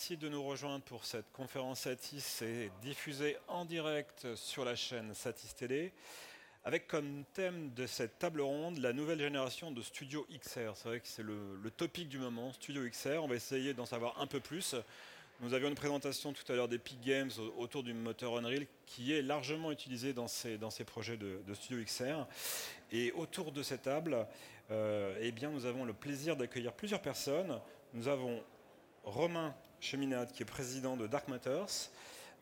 Merci de nous rejoindre pour cette conférence Satis et diffusée en direct sur la chaîne Satis Télé, avec comme thème de cette table ronde la nouvelle génération de Studio XR. C'est vrai que c'est le, topic du moment, Studio XR. On va essayer d'en savoir un peu plus. Nous avions une présentation tout à l'heure d'Epic Games autour du moteur Unreal qui est largement utilisé dans ces, dans ces projets de, de Studio XR. Et autour de cette table, euh, eh bien, nous avons le plaisir d'accueillir plusieurs personnes. Nous avons Romain Cheminade qui est président de Dark Matters.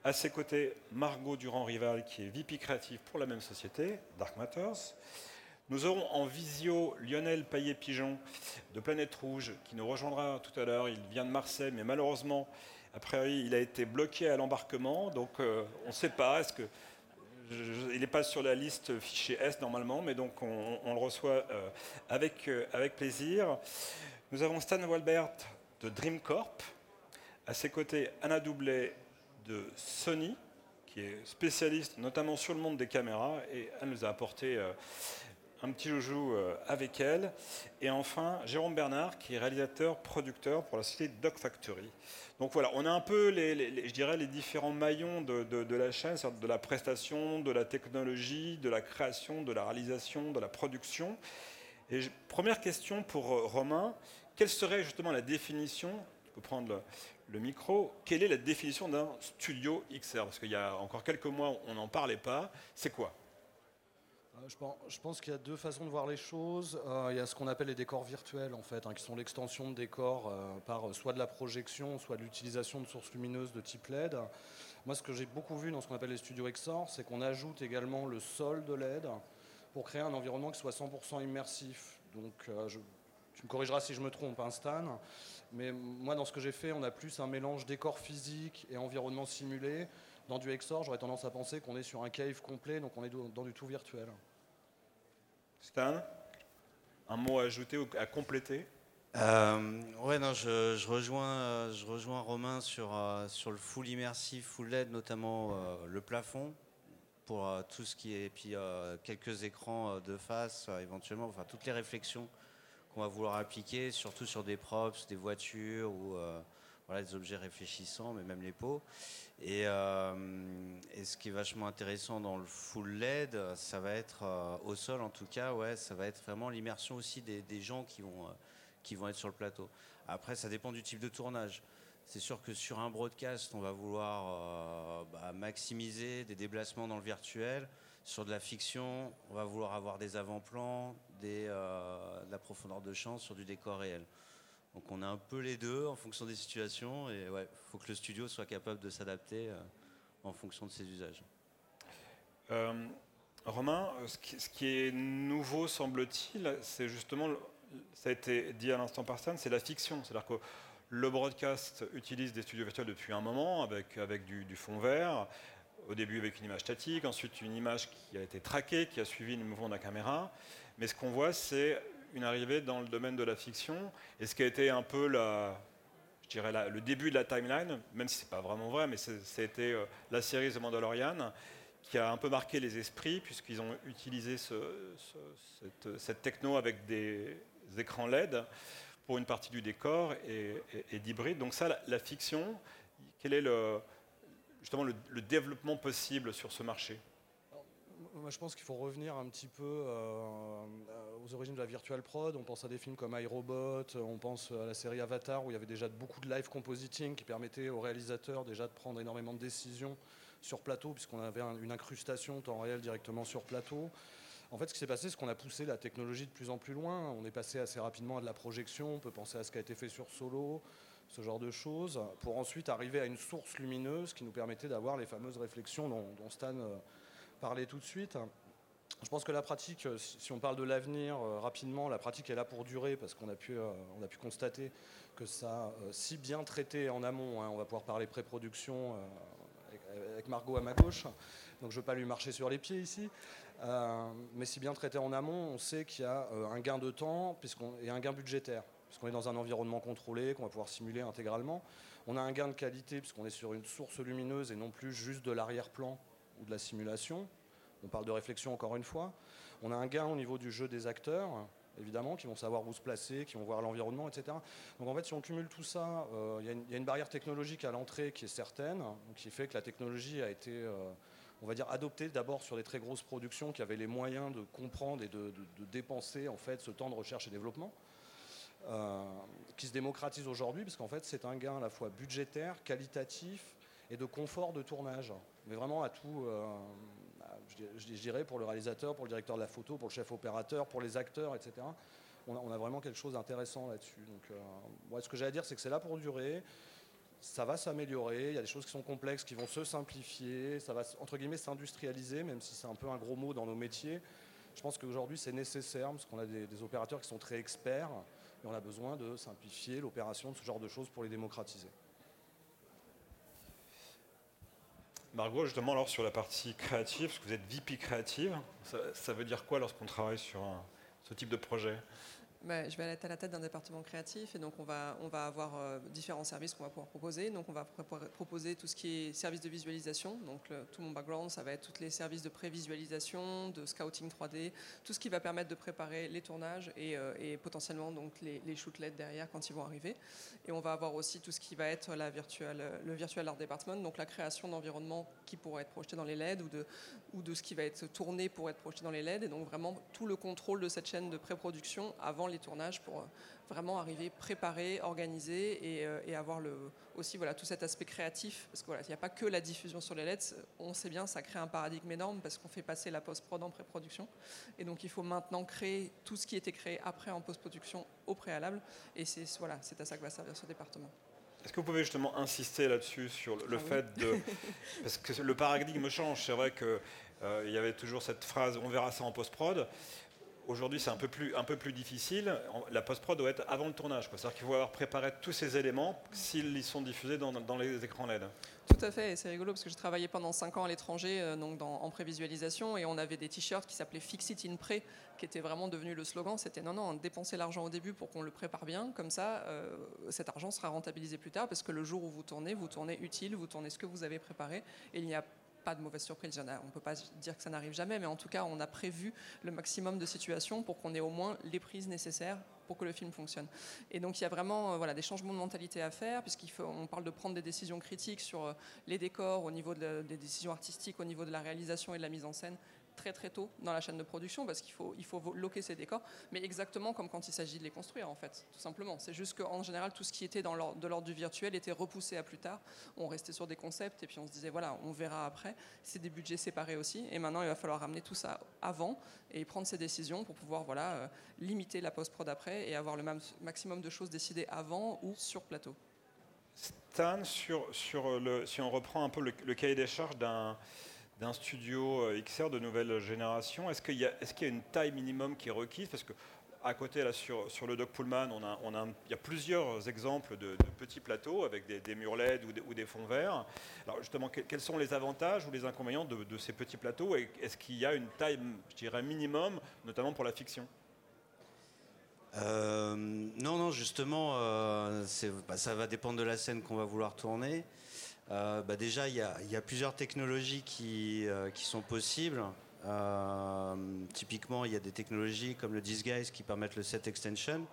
À ses côtés, Margot Durand-Rival qui est VP créatif pour la même société, Dark Matters. Nous aurons en visio Lionel Paillet-Pigeon de Planète Rouge qui nous rejoindra tout à l'heure. Il vient de Marseille, mais malheureusement, après, il a été bloqué à l'embarquement, donc euh, on ne sait pas. Est-ce il n'est pas sur la liste fichier S normalement, mais donc on, on le reçoit euh, avec, euh, avec plaisir. Nous avons Stan Walbert de DreamCorp. À ses côtés, Anna Doublet de Sony, qui est spécialiste notamment sur le monde des caméras, et elle nous a apporté euh, un petit joujou euh, avec elle. Et enfin, Jérôme Bernard, qui est réalisateur, producteur pour la société Dog Factory. Donc voilà, on a un peu, les, je dirais, les différents maillons de, de, de la chaîne, de la prestation, de la technologie, de la création, de la réalisation, de la production. Et première question pour euh, Romain, quelle serait justement la définition, tu peux prendre le micro, quelle est la définition d'un studio XR Parce qu'il y a encore quelques mois, on n'en parlait pas. C'est quoi? Je pense, je pense qu'il y a deux façons de voir les choses. Euh, il y a ce qu'on appelle les décors virtuels, en fait, hein, qui sont l'extension de décors euh, par soit de la projection, soit de l'utilisation de sources lumineuses de type LED. Moi, ce que j'ai beaucoup vu dans ce qu'on appelle les studios XOR, c'est qu'on ajoute également le sol de LED pour créer un environnement qui soit 100% immersif. Donc, euh, tu me corrigeras si je me trompe, hein, Stan. Mais moi, dans ce que j'ai fait, on a plus un mélange décor physique et environnement simulé. Dans du XOR, j'aurais tendance à penser qu'on est sur un cave complet, donc on est dans du tout virtuel. Stan, un mot à ajouter ou à compléter? Euh, ouais, non, je, je, rejoins, je rejoins Romain sur, euh, sur le full immersif, full LED, notamment euh, le plafond pour euh, tout ce qui est, et puis euh, quelques écrans de face, éventuellement, enfin toutes les réflexions qu'on va vouloir appliquer, surtout sur des props, des voitures ou voilà, des objets réfléchissants, mais même les pots. Et, euh, et, ce qui est vachement intéressant dans le full LED, ça va être, euh, au sol en tout cas, ouais, ça va être vraiment l'immersion aussi des, gens qui vont, euh, qui vont être sur le plateau. Après, ça dépend du type de tournage. C'est sûr que sur un broadcast, on va vouloir bah, maximiser des déplacements dans le virtuel. Sur de la fiction, on va vouloir avoir des avant-plans, des, de la profondeur de champ sur du décor réel. Donc on a un peu les deux en fonction des situations et il ouais, faut que le studio soit capable de s'adapter euh, en fonction de ses usages. Euh, Romain, ce qui, ce qui, est nouveau semble-t-il, c'est justement, ça a été dit à l'instant par Stan, c'est la fiction. C'est-à-dire que le broadcast utilise des studios virtuels depuis un moment avec, avec du, du, fond vert, au début avec une image statique, ensuite une image qui a été traquée, qui a suivi le mouvement de la caméra. Mais ce qu'on voit, c'est une arrivée dans le domaine de la fiction, et ce qui a été un peu la, je dirais le début de la timeline, même si c'est pas vraiment vrai, mais c'était euh, la série The Mandalorian, qui a un peu marqué les esprits, puisqu'ils ont utilisé ce, ce, cette, techno avec des écrans LED pour une partie du décor et, d'hybride. Donc ça, la, fiction, quel est justement le développement possible sur ce marché? Moi, je pense qu'il faut revenir un petit peu euh, aux origines de la virtual prod. On pense à des films comme iRobot, on pense à la série Avatar où il y avait déjà beaucoup de live compositing qui permettait aux réalisateurs déjà de prendre énormément de décisions sur plateau puisqu'on avait un, une incrustation temps réel directement sur plateau. En fait, ce qui s'est passé, c'est qu'on a poussé la technologie de plus en plus loin. On est passé assez rapidement à de la projection. On peut penser à ce qui a été fait sur Solo, ce genre de choses, pour ensuite arriver à une source lumineuse qui nous permettait d'avoir les fameuses réflexions dont, dont Stan euh, parler tout de suite. Je pense que la pratique, si on parle de l'avenir euh, rapidement, la pratique est là pour durer parce qu'on a, pu, euh, a pu constater que ça, euh, si bien traité en amont, hein, on va pouvoir parler pré-production avec, avec, Margot à ma gauche, donc je ne veux pas lui marcher sur les pieds ici, mais si bien traité en amont, on sait qu'il y a un gain de temps et un gain budgétaire, puisqu'on est dans un environnement contrôlé, qu'on va pouvoir simuler intégralement. On a un gain de qualité puisqu'on est sur une source lumineuse et non plus juste de l'arrière-plan ou de la simulation. On parle de réflexion encore une fois. On a un gain au niveau du jeu des acteurs. évidemment, qui vont savoir où se placer, qui vont voir l'environnement, etc. Donc en fait, si on cumule tout ça, il y, a une barrière technologique à l'entrée qui est certaine, qui fait que la technologie a été on va dire, adoptée d'abord sur des très grosses productions qui avaient les moyens de comprendre et de, dépenser en fait ce temps de recherche et développement. Euh, qui se démocratise aujourd'hui, parce qu'en fait c'est un gain à la fois budgétaire, qualitatif et de confort de tournage. Mais vraiment à tout, euh, je dirais pour le réalisateur, pour le directeur de la photo, pour le chef opérateur, pour les acteurs, etc. On a, vraiment quelque chose d'intéressant là-dessus. Donc, euh, ce que j'ai à dire, c'est que c'est là pour durer. Ça va s'améliorer. Il y a des choses qui sont complexes, qui vont se simplifier. Ça va entre guillemets s'industrialiser, même si c'est un peu un gros mot dans nos métiers. Je pense qu'aujourd'hui c'est nécessaire parce qu'on a des opérateurs qui sont très experts et on a besoin de simplifier l'opération de ce genre de choses pour les démocratiser. Margot, justement, alors sur la partie créative, parce que vous êtes VP créative, ça, veut dire quoi lorsqu'on travaille sur ce type de projet? Je vais être à la tête d'un département créatif et donc on va, on va avoir euh, différents services qu'on va pouvoir proposer. Donc on va proposer tout ce qui est services de visualisation. Donc tout mon background, ça va être tous les services de prévisualisation, de scouting 3D, tout ce qui va permettre de préparer les tournages et, euh, potentiellement donc les, les shootlets derrière quand ils vont arriver. Et on va avoir aussi tout ce qui va être le virtual art department, donc la création d'environnements qui pourraient être projetés dans les LED ou de, ou de ce qui va être tourné pour être projeté dans les LED. Et donc vraiment tout le contrôle de cette chaîne de pré-production avant les tournages pour euh, vraiment arriver préparé, organisé et, euh, avoir aussi voilà, tout cet aspect créatif. Parce qu'il voilà, n'y a pas que la diffusion sur les LED. On sait bien, ça crée un paradigme énorme parce qu'on fait passer la post-prod en pré-production. Et donc il faut maintenant créer tout ce qui était créé après en post-production au préalable. Et c'est voilà, à ça que va servir ce département. Est-ce que vous pouvez justement insister là-dessus sur le ah fait de... Parce que le paradigme change. C'est vrai qu'il euh, il y avait toujours cette phrase on verra ça en post-prod. Aujourd'hui, c'est un, peu plus, difficile. La post-prod doit être avant le tournage. C'est-à-dire qu'il faut avoir préparé tous ces éléments s'ils sont diffusés dans, les écrans LED. Tout à fait, c'est rigolo parce que j'ai travaillé pendant 5 ans à l'étranger euh, en prévisualisation et on avait des t-shirts qui s'appelaient Fix It in Pré qui était vraiment devenu le slogan. C'était non, non, dépenser l'argent au début pour qu'on le prépare bien, comme ça euh, cet argent sera rentabilisé plus tard parce que le jour où vous tournez, vous tournez utile, vous tournez ce que vous avez préparé il n'y a de mauvaise surprise. On ne peut pas dire que ça n'arrive jamais, mais en tout cas, on a prévu le maximum de situations pour qu'on ait au moins les prises nécessaires pour que le film fonctionne. Et donc il y a vraiment euh, voilà, des changements de mentalité à faire, puisqu'on parle de prendre des décisions critiques sur euh, les décors, au niveau des décisions artistiques, au niveau de la réalisation et de la mise en scène très très tôt dans la chaîne de production parce qu'il faut, il faut loquer ces décors, mais exactement comme quand il s'agit de les construire en fait, tout simplement. C'est juste qu'en général, tout ce qui était dans de l'ordre du virtuel était repoussé à plus tard. On restait sur des concepts et puis on se disait voilà, on verra après. C'est des budgets séparés aussi. Et maintenant, il va falloir ramener tout ça avant et prendre ces décisions pour pouvoir voilà, euh, limiter la post-prod après et avoir le maximum de choses décidées avant ou sur plateau. Stan, si on reprend un peu le cahier des charges d'un d'un studio euh, XR de nouvelle génération Est-ce qu'il y, a une taille minimum qui est requise? Parce que à côté, sur, le Doc Pullman, on a, il y a plusieurs exemples de, petits plateaux avec des, murs LED ou des, fonds verts. Alors justement, quels sont les avantages ou les inconvénients de, ces petits plateaux est-ce qu'il y a une taille, je dirais, minimum, notamment pour la fiction? Euh, non, non, justement, euh, bah, ça va dépendre de la scène qu'on va vouloir tourner. Euh, bah déjà, il y, a, plusieurs technologies qui, euh, sont possibles. Euh, typiquement, il y a des technologies comme le Disguise qui permettent le set extension.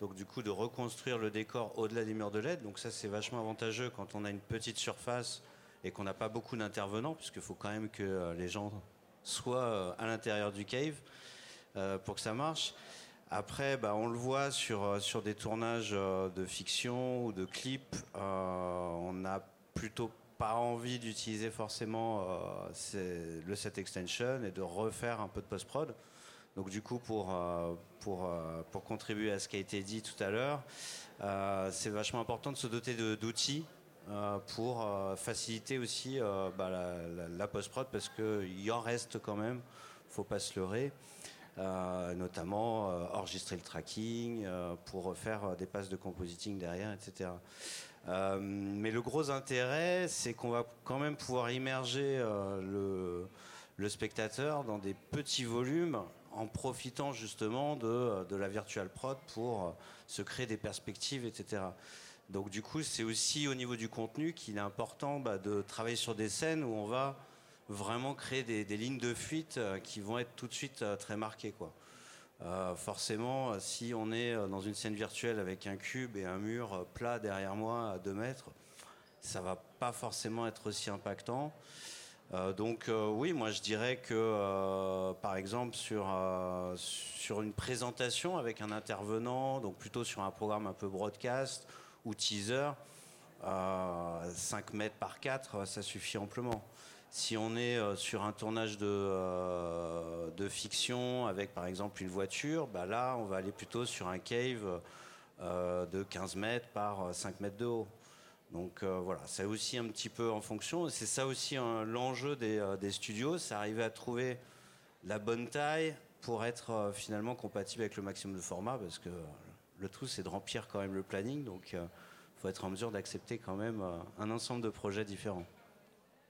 Donc du coup, de reconstruire le décor au-delà des murs de LED. Donc ça, c'est vachement avantageux quand on a une petite surface et qu'on n'a pas beaucoup d'intervenants, puisqu'il faut quand même que les gens soient à l'intérieur du cave pour que ça marche. Après, bah, on le voit sur, des tournages de fiction ou de clips, on a plutôt pas envie d'utiliser forcément euh, le set extension et de refaire un peu de post-prod. Donc du coup, pour, euh, pour, euh, pour contribuer à ce qui a été dit tout à l'heure, c'est vachement important de se doter d'outils pour faciliter aussi bah, la, post-prod parce qu'il en reste quand même, faut pas se leurrer. notamment enregistrer le tracking pour faire des passes de compositing derrière, etc. Euh, mais le gros intérêt, c'est qu'on va quand même pouvoir immerger euh, le, spectateur dans des petits volumes en profitant justement de, la virtual prod pour euh, se créer des perspectives, etc. Donc du coup, c'est aussi au niveau du contenu qu'il est important bah, de travailler sur des scènes où on va vraiment créer des, lignes de fuite qui vont être tout de suite très marquées. Quoi. Forcément, si on est dans une scène virtuelle avec un cube et un mur plat derrière moi à 2 mètres, ça va pas forcément être aussi impactant. Euh, donc euh, oui, moi je dirais que euh, par exemple sur, sur une présentation avec un intervenant, donc plutôt sur un programme un peu broadcast ou teaser, 5 mètres par 4, ça suffit amplement. Si on est sur un tournage de, de fiction avec par exemple une voiture, bah là on va aller plutôt sur un cave de 15 mètres par 5 mètres de haut. Donc euh, voilà, c'est aussi un petit peu en fonction. C'est ça aussi hein, l'enjeu euh, des, studios, c'est arriver à trouver la bonne taille pour être euh, finalement compatible avec le maximum de formats, parce que le tout c'est de remplir quand même le planning, donc il faut être en mesure d'accepter quand même un ensemble de projets différents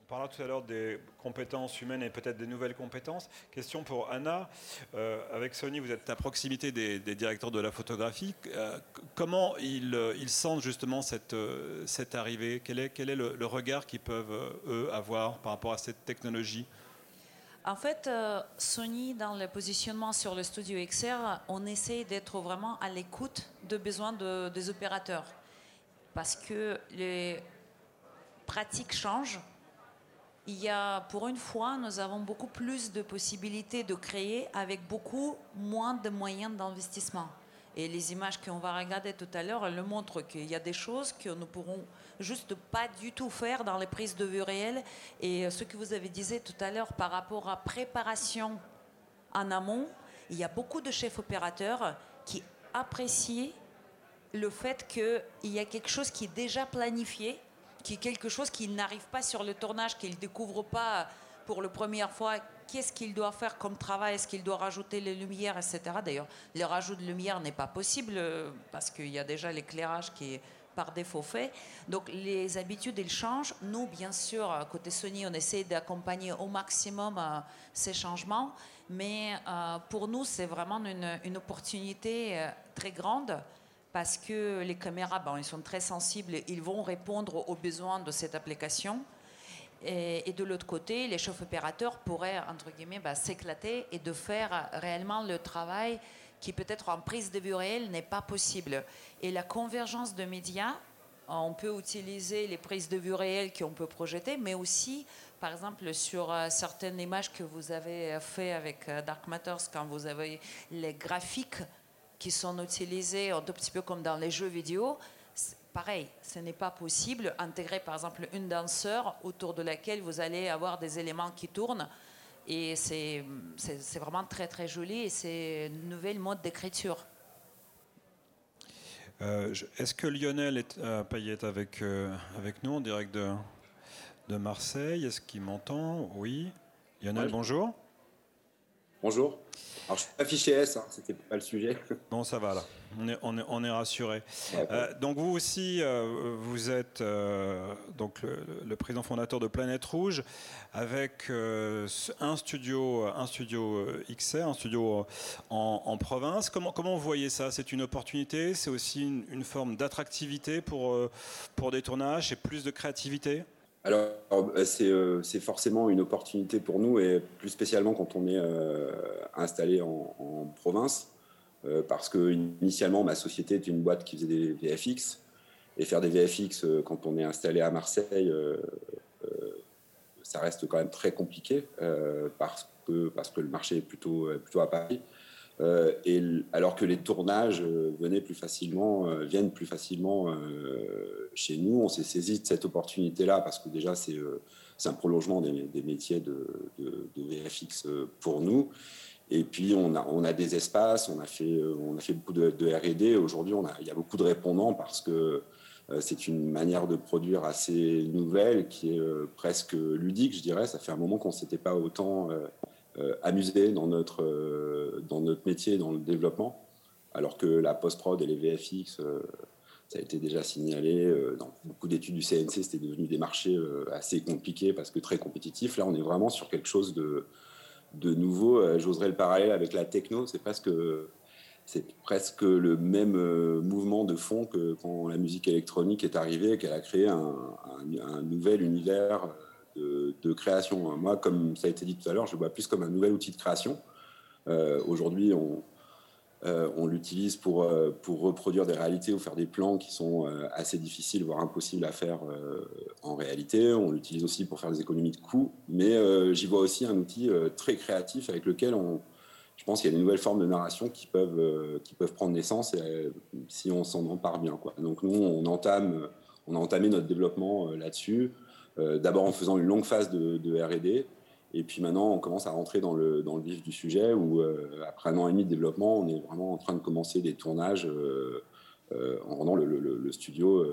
parlera tout à l'heure des compétences humaines et peut-être des nouvelles compétences. Question pour Anna. Euh, avec Sony, vous êtes à proximité des, directeurs de la photographie. Euh, comment euh, ils, sentent justement cette, arrivée? Quel est, le, regard qu'ils peuvent, eux, avoir par rapport à cette technologie? En fait, Sony, dans le positionnement sur le studio XR, on essaie d'être vraiment à l'écoute des besoins des opérateurs. Parce que les pratiques changent il y a, pour une fois, nous avons beaucoup plus de possibilités de créer avec beaucoup moins de moyens d'investissement. Et les images qu'on va regarder tout à l'heure, elles le montrent qu'il y a des choses que nous pourrons juste pas du tout faire dans les prises de vue réelles. Et ce que vous avez dit tout à l'heure par rapport à préparation en amont, il y a beaucoup de chefs opérateurs qui apprécient le fait qu'il y a quelque chose qui est déjà planifié qui est quelque chose qu'il n'arrive pas sur le tournage, qu'il ne découvre pas pour la première fois qu'est-ce qu'il doit faire comme travail, est-ce qu'il doit rajouter les lumières, etc. D'ailleurs, le rajout de lumière n'est pas possible euh, parce qu'il y a déjà l'éclairage qui est par défaut fait. Donc les habitudes, elles changent. Nous, bien sûr, côté Sony, on essaie d'accompagner au maximum euh, ces changements. Mais euh, pour nous, c'est vraiment une, une opportunité très grande parce que les caméras, bon, ils sont très sensibles, ils vont répondre aux besoins de cette application. Et, de l'autre côté, les chefs opérateurs pourraient, entre guillemets, bah, s'éclater et de faire réellement le travail qui peut-être en prise de vue réelle n'est pas possible. Et la convergence de médias, on peut utiliser les prises de vue réelles qu'on peut projeter, mais aussi, par exemple, sur euh, certaines images que vous avez fait avec euh, Dark Matters, quand vous avez les graphiques qui sont utilisés un tout petit peu comme dans les jeux vidéo, pareil, ce n'est pas possible. Intégrer par exemple une danseur autour de laquelle vous allez avoir des éléments qui tournent. Et c'est vraiment très très joli et c'est une nouvelle mode d'écriture. Euh, est-ce que Lionel est, euh, Payet avec, euh, avec nous en direct de, de Marseille? Est-ce qu'il m'entend? Oui. Lionel, bonjour. Bonjour. Alors, je suis affiché S, hein, c'était pas le sujet. Bon, ça va là. On est, on est, on est rassuré. Euh, donc vous aussi, euh, vous êtes euh, donc le, président fondateur de Planète Rouge, avec un studio, un studio XR, un studio en, province. Comment, comment vous voyez ça? C'est une opportunité? C'est aussi une, une forme d'attractivité pour, pour des tournages? Et plus de créativité? Alors, euh, euh, c'est forcément une opportunité pour nous, et plus spécialement quand on est euh, installé en, province, parce que initialement, ma société est une boîte qui faisait des VFX, et faire des VFX quand on est installé à Marseille, ça reste quand même très compliqué, parce, que, parce que le marché est plutôt, plutôt à Paris. Euh, alors que les tournages euh, venaient plus facilement, euh, viennent plus facilement chez nous. On s'est saisi de cette opportunité-là parce que déjà, c'est un prolongement des, métiers de, VFX pour nous. Et puis, on a, des espaces, on a fait beaucoup de, RD. Aujourd'hui, il y a beaucoup de répondants parce que c'est une manière de produire assez nouvelle qui est presque ludique, je dirais. Ça fait un moment qu'on ne s'était pas autant euh, amusé dans notre, euh, dans notre métier, dans le développement, alors que la post-prod et les VFX, euh, ça a été déjà signalé dans beaucoup d'études du CNC, c'était devenu des marchés assez compliqués parce que très compétitifs. Là, on est vraiment sur quelque chose de, de nouveau. J'oserais le parallèle avec la techno, c'est presque c'est presque le même mouvement de fond que quand la musique électronique est arrivée, qu'elle a créé un nouvel univers de, création. Moi, comme ça a été dit tout à l'heure, je vois plus comme un nouvel outil de création. Euh, aujourd'hui, on, on l'utilise pour, pour reproduire des réalités ou faire des plans qui sont assez difficiles, voire impossibles à faire en réalité. On l'utilise aussi pour faire des économies de coûts, mais j'y vois aussi un outil très créatif avec lequel on, je pense qu'il y a des nouvelles formes de narration qui peuvent, qui peuvent prendre naissance si on s'en empare bien. Donc nous, on, entame, on a entamé notre développement là-dessus, d'abord en faisant une longue phase de, de R&D, et puis maintenant, on commence à rentrer dans le, dans le vif du sujet où, euh, après un an et demi de développement, on est vraiment en train de commencer des tournages euh, euh, en rendant le, studio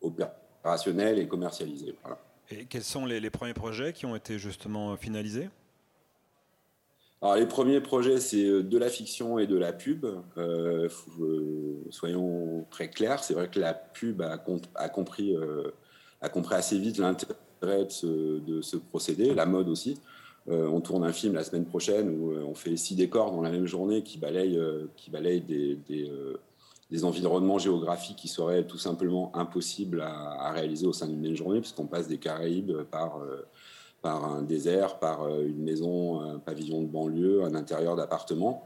opérationnel et commercialisé. Et quels sont les, les, premiers projets qui ont été justement finalisés? Alors, les premiers projets, c'est de la fiction et de la pub. soyons très clairs, c'est vrai que la pub a, a compris, a compris assez vite l'intérêt de ce, procédé, la mode aussi. Euh, on tourne un film la semaine prochaine où euh, on fait six décors dans la même journée qui balayent, euh, qui balayent des, environnements géographiques qui seraient tout simplement impossibles à, réaliser au sein d'une même journée, puisqu'on passe des Caraïbes par, par un désert, par une maison, un pavillon de banlieue, un intérieur d'appartement.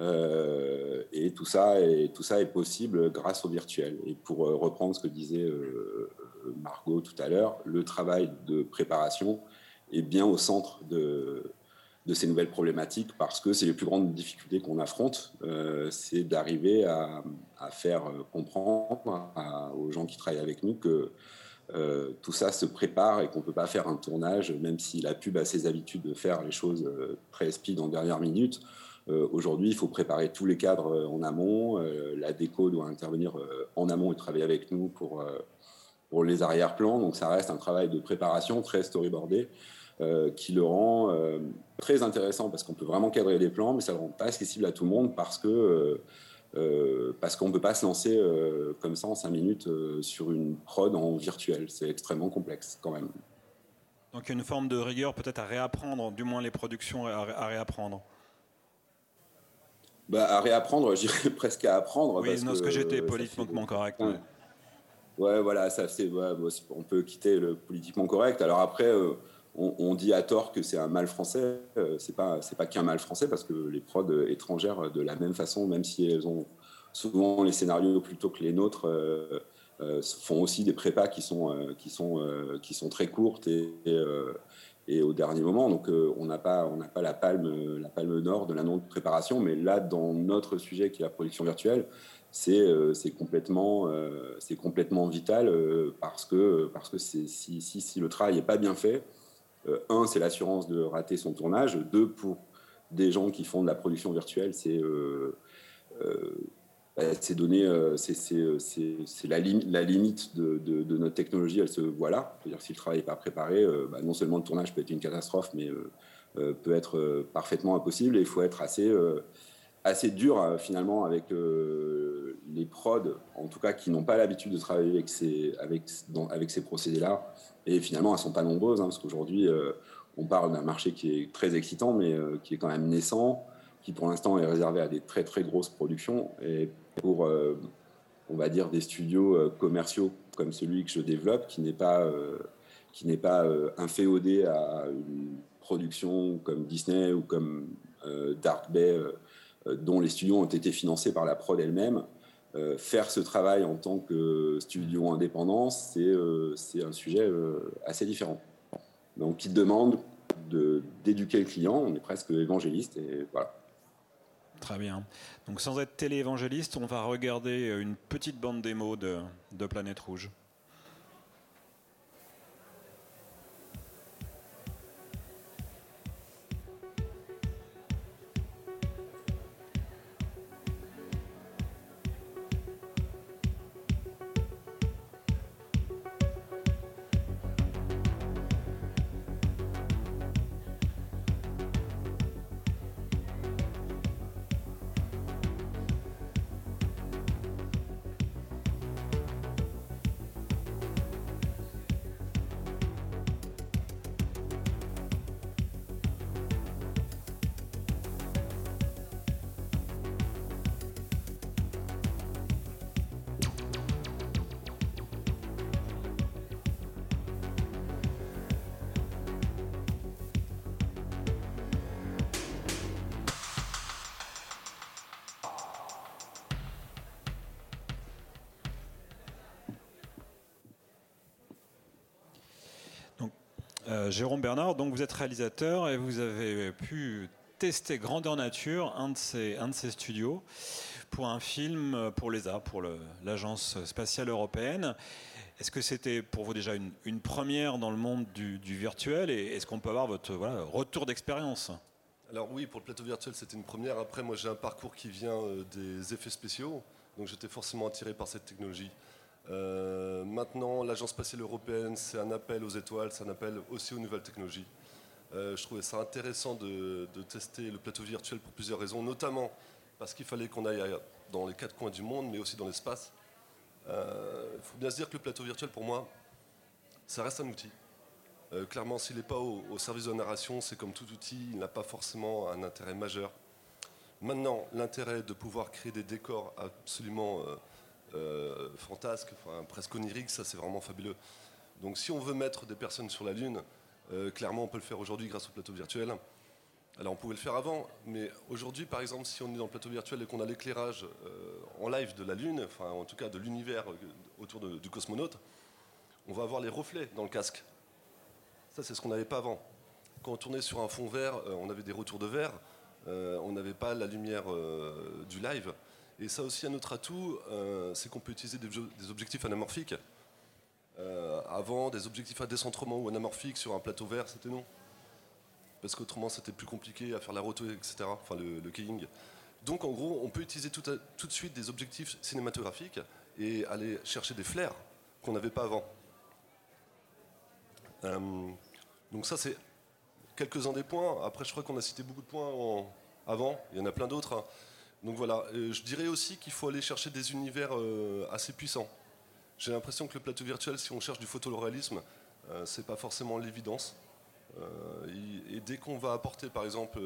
Et tout ça, est, possible grâce au virtuel. Et pour reprendre ce que disait Margot tout à l'heure, le travail de préparation est bien au centre de, ces nouvelles problématiques parce que c'est les plus grandes difficultés qu'on affronte, euh, c'est d'arriver à, faire comprendre aux gens qui travaillent avec nous que euh, tout ça se prépare et qu'on ne peut pas faire un tournage, même si la pub a ses habitudes de faire les choses euh, très speed en dernière minute. Aujourd'hui, il faut préparer tous les cadres en amont. la déco doit intervenir en amont et travailler avec nous pour pour les arrière-plans. Donc ça reste un travail de préparation très storyboardé euh, qui le rend euh, très intéressant parce qu'on peut vraiment cadrer les plans, mais ça ne le rend pas accessible à tout le monde parce que euh, parce qu'on ne peut pas se lancer comme ça en cinq minutes sur une prod en virtuel. C'est extrêmement complexe quand même. Donc une forme de rigueur peut-être à réapprendre, du moins les productions à, réapprendre. Bah, à réapprendre, je dirais presque à apprendre. Oui, parce non, ce que, j'étais politiquement correct. Ouais, voilà, ça c'est, on peut quitter le politiquement correct. Alors après, euh, on, dit à tort que c'est un mal français. Euh, c'est pas, c'est pas qu'un mal français parce que les prods étrangères, de la même façon, même si elles ont souvent les scénarios plutôt que les nôtres, euh, font aussi des prépas qui sont, qui sont, qui sont très courtes et, et, au dernier moment. Donc on n'a pas, on n'a pas la palme, la palme d'or de la non préparation, mais là dans notre sujet qui est la production virtuelle euh, c'est complètement, euh, complètement vital euh, parce que, parce que si, si, si, le travail n'est pas bien fait, un, c'est l'assurance de rater son tournage. Deux, pour des gens qui font de la production virtuelle, c'est bah, donner, c'est la, la, limite de, de, notre technologie, elle se voit là. C'est-à-dire si le travail n'est pas préparé, bah, non seulement le tournage peut être une catastrophe, mais peut être parfaitement impossible. Et il faut être assez assez dur euh, finalement avec euh, les prods, en tout cas qui n'ont pas l'habitude de travailler avec ces, avec, avec ces procédés-là. Et finalement, elles ne sont pas nombreuses, hein, parce qu'aujourd'hui, euh, on parle d'un marché qui est très excitant, mais qui est quand même naissant, qui pour l'instant est réservé à des très très grosses productions. Pour, on va dire, des studios commerciaux comme celui que je développe, qui n'est pas, qui n'est pas inféodé à une production comme Disney ou comme Dark Bay euh, dont les studios ont été financés par la prod elle-même. Euh, faire ce travail en tant que studio indépendant, c'est euh, un sujet assez différent. Donc, il demande d'éduquer le client. On est presque évangéliste et voilà. Très bien. Donc, sans être télé-évangéliste, on va regarder une petite bande démo de, de Planète Rouge. Jérôme Bernard, donc vous êtes réalisateur et vous avez pu tester Grandeur Nature, un de ces, studios, pour un film pour l'ESA, pour l'Agence spatiale européenne. Est-ce que c'était pour vous déjà une, première dans le monde du, virtuel et est-ce qu'on peut avoir votre retour d'expérience? Alors oui, pour le plateau virtuel, c'était une première. Après, moi j'ai un parcours qui vient euh, des effets spéciaux, donc j'étais forcément attiré par cette technologie. Euh, maintenant, l'Agence spatiale européenne, c'est un appel aux étoiles, c'est un appel aussi aux nouvelles technologies. Euh, je trouvais ça intéressant de, tester le plateau virtuel pour plusieurs raisons, notamment parce qu'il fallait qu'on aille dans les quatre coins du monde, mais aussi dans l'espace. Il euh, faut bien se dire que le plateau virtuel, pour moi, ça reste un outil. Clairement, s'il n'est pas au, service de la narration, c'est comme tout outil, il n'a pas forcément un intérêt majeur. Maintenant, l'intérêt de pouvoir créer des décors absolument euh, fantasques, presque oniriques, ça c'est vraiment fabuleux. Donc si on veut mettre des personnes sur la Lune, clairement on peut le faire aujourd'hui grâce au plateau virtuel. Alors on pouvait le faire avant, mais aujourd'hui par exemple si on est dans le plateau virtuel et qu'on a l'éclairage euh, en live de la Lune, enfin en tout cas de l'univers euh, autour du cosmonaute, on va avoir les reflets dans le casque. Ça c'est ce qu'on n'avait pas avant. Quand on tournait sur un fond vert, euh, on avait des retours de verre, on n'avait pas la lumière du live. Et ça aussi un autre atout, c'est qu'on peut utiliser des, objectifs anamorphiques. avant, des objectifs à décentrement ou anamorphiques sur un plateau vert, c'était non parce qu'autrement c'était plus compliqué à faire la roto, etc., enfin le, keying. Donc en gros, on peut utiliser tout, de suite des objectifs cinématographiques et aller chercher des flares qu'on n'avait pas avant. Euh, donc ça c'est quelques-uns des points. Après je crois qu'on a cité beaucoup de points avant, il y en a plein d'autres. Donc voilà, euh, je dirais aussi qu'il faut aller chercher des univers euh, assez puissants. J'ai l'impression que le plateau virtuel, si on cherche du photoréalisme, c'est pas forcément l'évidence. Euh, et, dès qu'on va apporter, par exemple,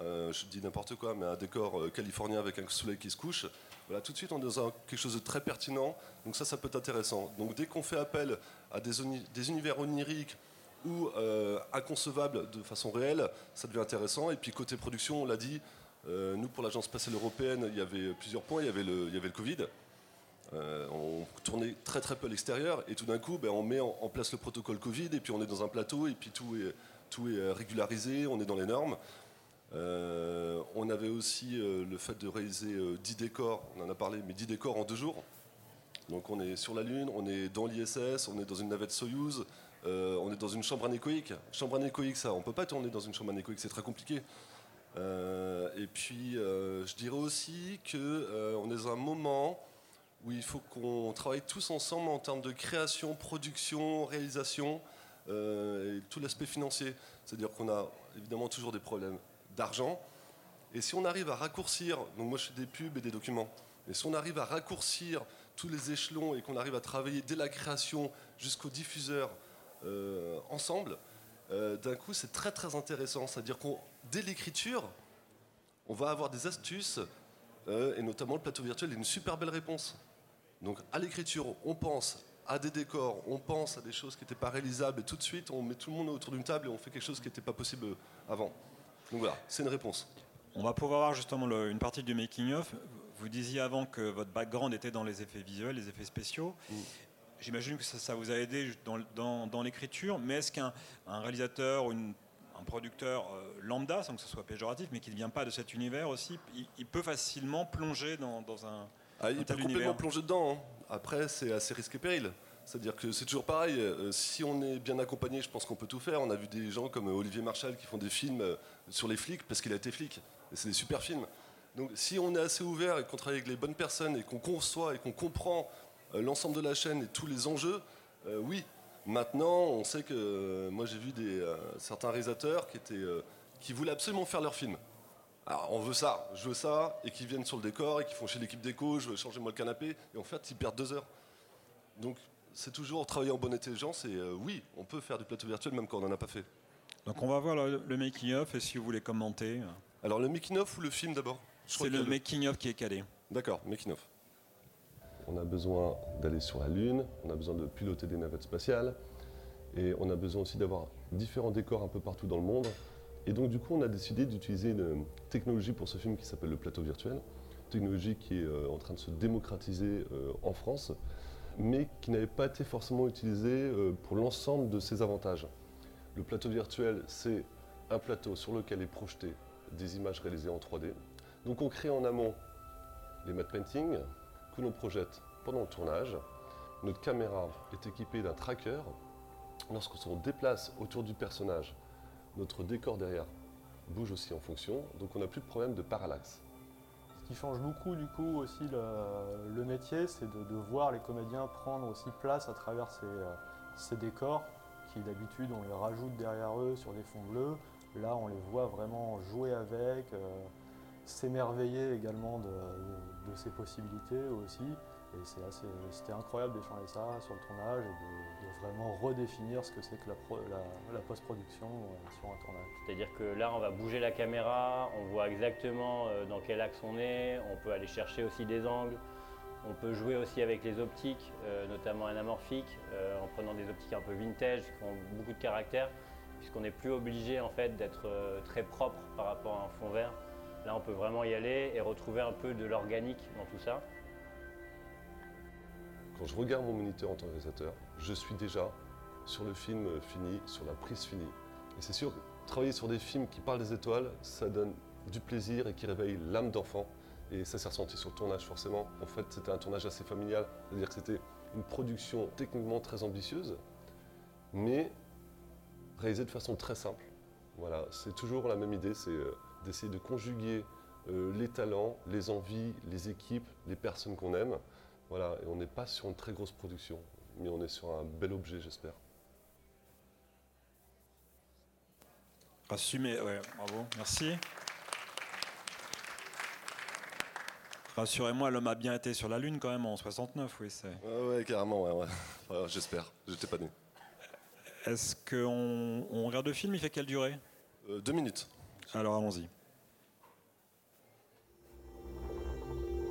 euh, je dis n'importe quoi, mais un décor euh, californien avec un soleil qui se couche, voilà, tout de suite on est dans quelque chose de très pertinent, donc ça, ça peut être intéressant. Donc dès qu'on fait appel à des univers oniriques ou inconcevables de façon réelle, ça devient intéressant. Et puis côté production, on l'a dit, nous pour l'Agence spatiale européenne, il y avait plusieurs points, il y avait le, il y avait le Covid. Euh, on tournait très très peu à l'extérieur et tout d'un coup ben, on met en, place le protocole Covid et puis on est dans un plateau et puis tout est, tout est euh, régularisé, on est dans les normes. Euh, on avait aussi le fait de réaliser 10 décors, on en a parlé, mais 10 décors en deux jours. Donc on est sur la Lune, on est dans l'ISS, on est dans une navette Soyuz, on est dans une chambre anéchoïque. Chambre anéchoïque, ça, on peut pas tourner dans une chambre anéchoïque, c'est très compliqué. Et puis je dirais aussi qu'on est dans un moment où il faut qu'on travaille tous ensemble en termes de création, production, réalisation euh, et tout l'aspect financier. C'est-à-dire qu'on a évidemment toujours des problèmes d'argent. Et si on arrive à raccourcir, donc moi je fais des pubs et des documents, et si on arrive à raccourcir tous les échelons et qu'on arrive à travailler dès la création jusqu'au diffuseur euh, ensemble, euh, d'un coup c'est très très intéressant. C'est-à-dire qu'on dès l'écriture, on va avoir des astuces, et notamment le plateau virtuel est une super belle réponse. Donc à l'écriture, on pense à des décors, on pense à des choses qui n'étaient pas réalisables et tout de suite on met tout le monde autour d'une table et on fait quelque chose qui n'était pas possible avant. Donc voilà, c'est une réponse. On va pouvoir voir justement une partie du making-of. Vous disiez avant que votre background était dans les effets visuels, les effets spéciaux. Mm. J'imagine que ça, vous a aidé dans, l'écriture, mais est-ce qu'un réalisateur ou un producteur euh, lambda, sans que ce soit péjoratif, mais qui ne vient pas de cet univers aussi, il, peut facilement plonger dans un, ah, il peut complètement plonger dedans. Hein. Après, c'est assez risqué péril. C'est-à-dire que c'est toujours pareil. Euh, si on est bien accompagné, je pense qu'on peut tout faire. On a vu des gens comme Olivier Marchal qui font des films euh, sur les flics parce qu'il a été flic. Et c'est des super films. Donc si on est assez ouvert et qu'on travaille avec les bonnes personnes et qu'on conçoit et qu'on comprend euh, l'ensemble de la chaîne et tous les enjeux, oui. Maintenant, on sait que moi j'ai vu des, certains réalisateurs qui, étaient, qui voulaient absolument faire leur film. Alors on veut ça, je veux ça, et qui viennent sur le décor, et qui font chez l'équipe déco, je veux changer moi le canapé, et en fait ils perdent deux heures. Donc c'est toujours travailler en bonne intelligence, et euh, oui, on peut faire du plateau virtuel même quand on n'en a pas fait. Donc on va voir le, making-of, et si vous voulez commenter. Euh. Alors le making-of ou le film d'abord? C'est le making-of qui est calé. D'accord, making-of. On a besoin d'aller sur la Lune, on a besoin de piloter des navettes spatiales, et on a besoin aussi d'avoir différents décors un peu partout dans le monde. Et donc du coup, on a décidé d'utiliser une technologie pour ce film qui s'appelle le plateau virtuel, technologie qui est euh, en train de se démocratiser euh, en France, mais qui n'avait pas été forcément utilisée euh, pour l'ensemble de ses avantages. Le plateau virtuel, c'est un plateau sur lequel est projeté des images réalisées en 3D. Donc on crée en amont les matte painting que l'on projette pendant le tournage. Notre caméra est équipée d'un tracker. Lorsqu'on déplace autour du personnage, notre décor derrière bouge aussi en fonction, donc on n'a plus de problème de parallaxe. Ce qui change beaucoup du coup aussi le, métier, c'est de, voir les comédiens prendre aussi place à travers ces, euh, ces décors qui d'habitude on les rajoute derrière eux sur des fonds bleus. Là on les voit vraiment jouer avec, euh, s'émerveiller également de, ces possibilités aussi. Et c'était incroyable d'échanger ça sur le tournage et de, vraiment redéfinir ce que c'est que la, post-production euh, sur un tournage. C'est-à-dire que là, on va bouger la caméra, on voit exactement euh, dans quel axe on est, on peut aller chercher aussi des angles, on peut jouer aussi avec les optiques, euh, notamment anamorphiques, en prenant des optiques un peu vintage qui ont beaucoup de caractère, puisqu'on n'est plus obligé en fait d'être très propre par rapport à un fond vert. Là, on peut vraiment y aller et retrouver un peu de l'organique dans tout ça. Quand je regarde mon moniteur en tant que réalisateur, je suis déjà sur le film fini, sur la prise finie. Et c'est sûr, travailler sur des films qui parlent des étoiles, ça donne du plaisir et qui réveille l'âme d'enfant. Et ça s'est ressenti sur le tournage forcément. En fait, c'était un tournage assez familial, c'est-à-dire que c'était une production techniquement très ambitieuse, mais réalisée de façon très simple. Voilà, c'est toujours la même idée, c'est euh, d'essayer de conjuguer euh, les talents, les envies, les équipes, les personnes qu'on aime. Voilà, et on n'est pas sur une très grosse production, mais on est sur un bel objet, j'espère. Assumé, ouais, bravo, merci. Rassurez-moi, l'homme a bien été sur la Lune quand même en 69, oui. c'est. Ouais, ouais, carrément, ouais, ouais. j'espère, j'étais pas né. Est-ce qu'on on regarde le film Il fait quelle durée? Euh, Deux minutes. Alors allons-y.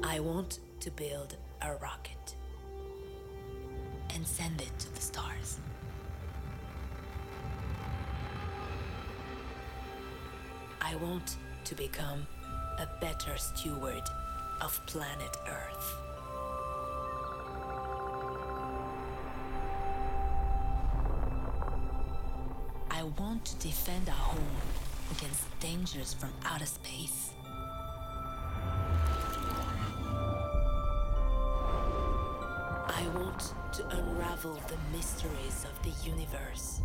I want to build a rocket and send it to the stars. I want to become a better steward of planet Earth. I want to defend our home against dangers from outer space. Unravel the mysteries of the universe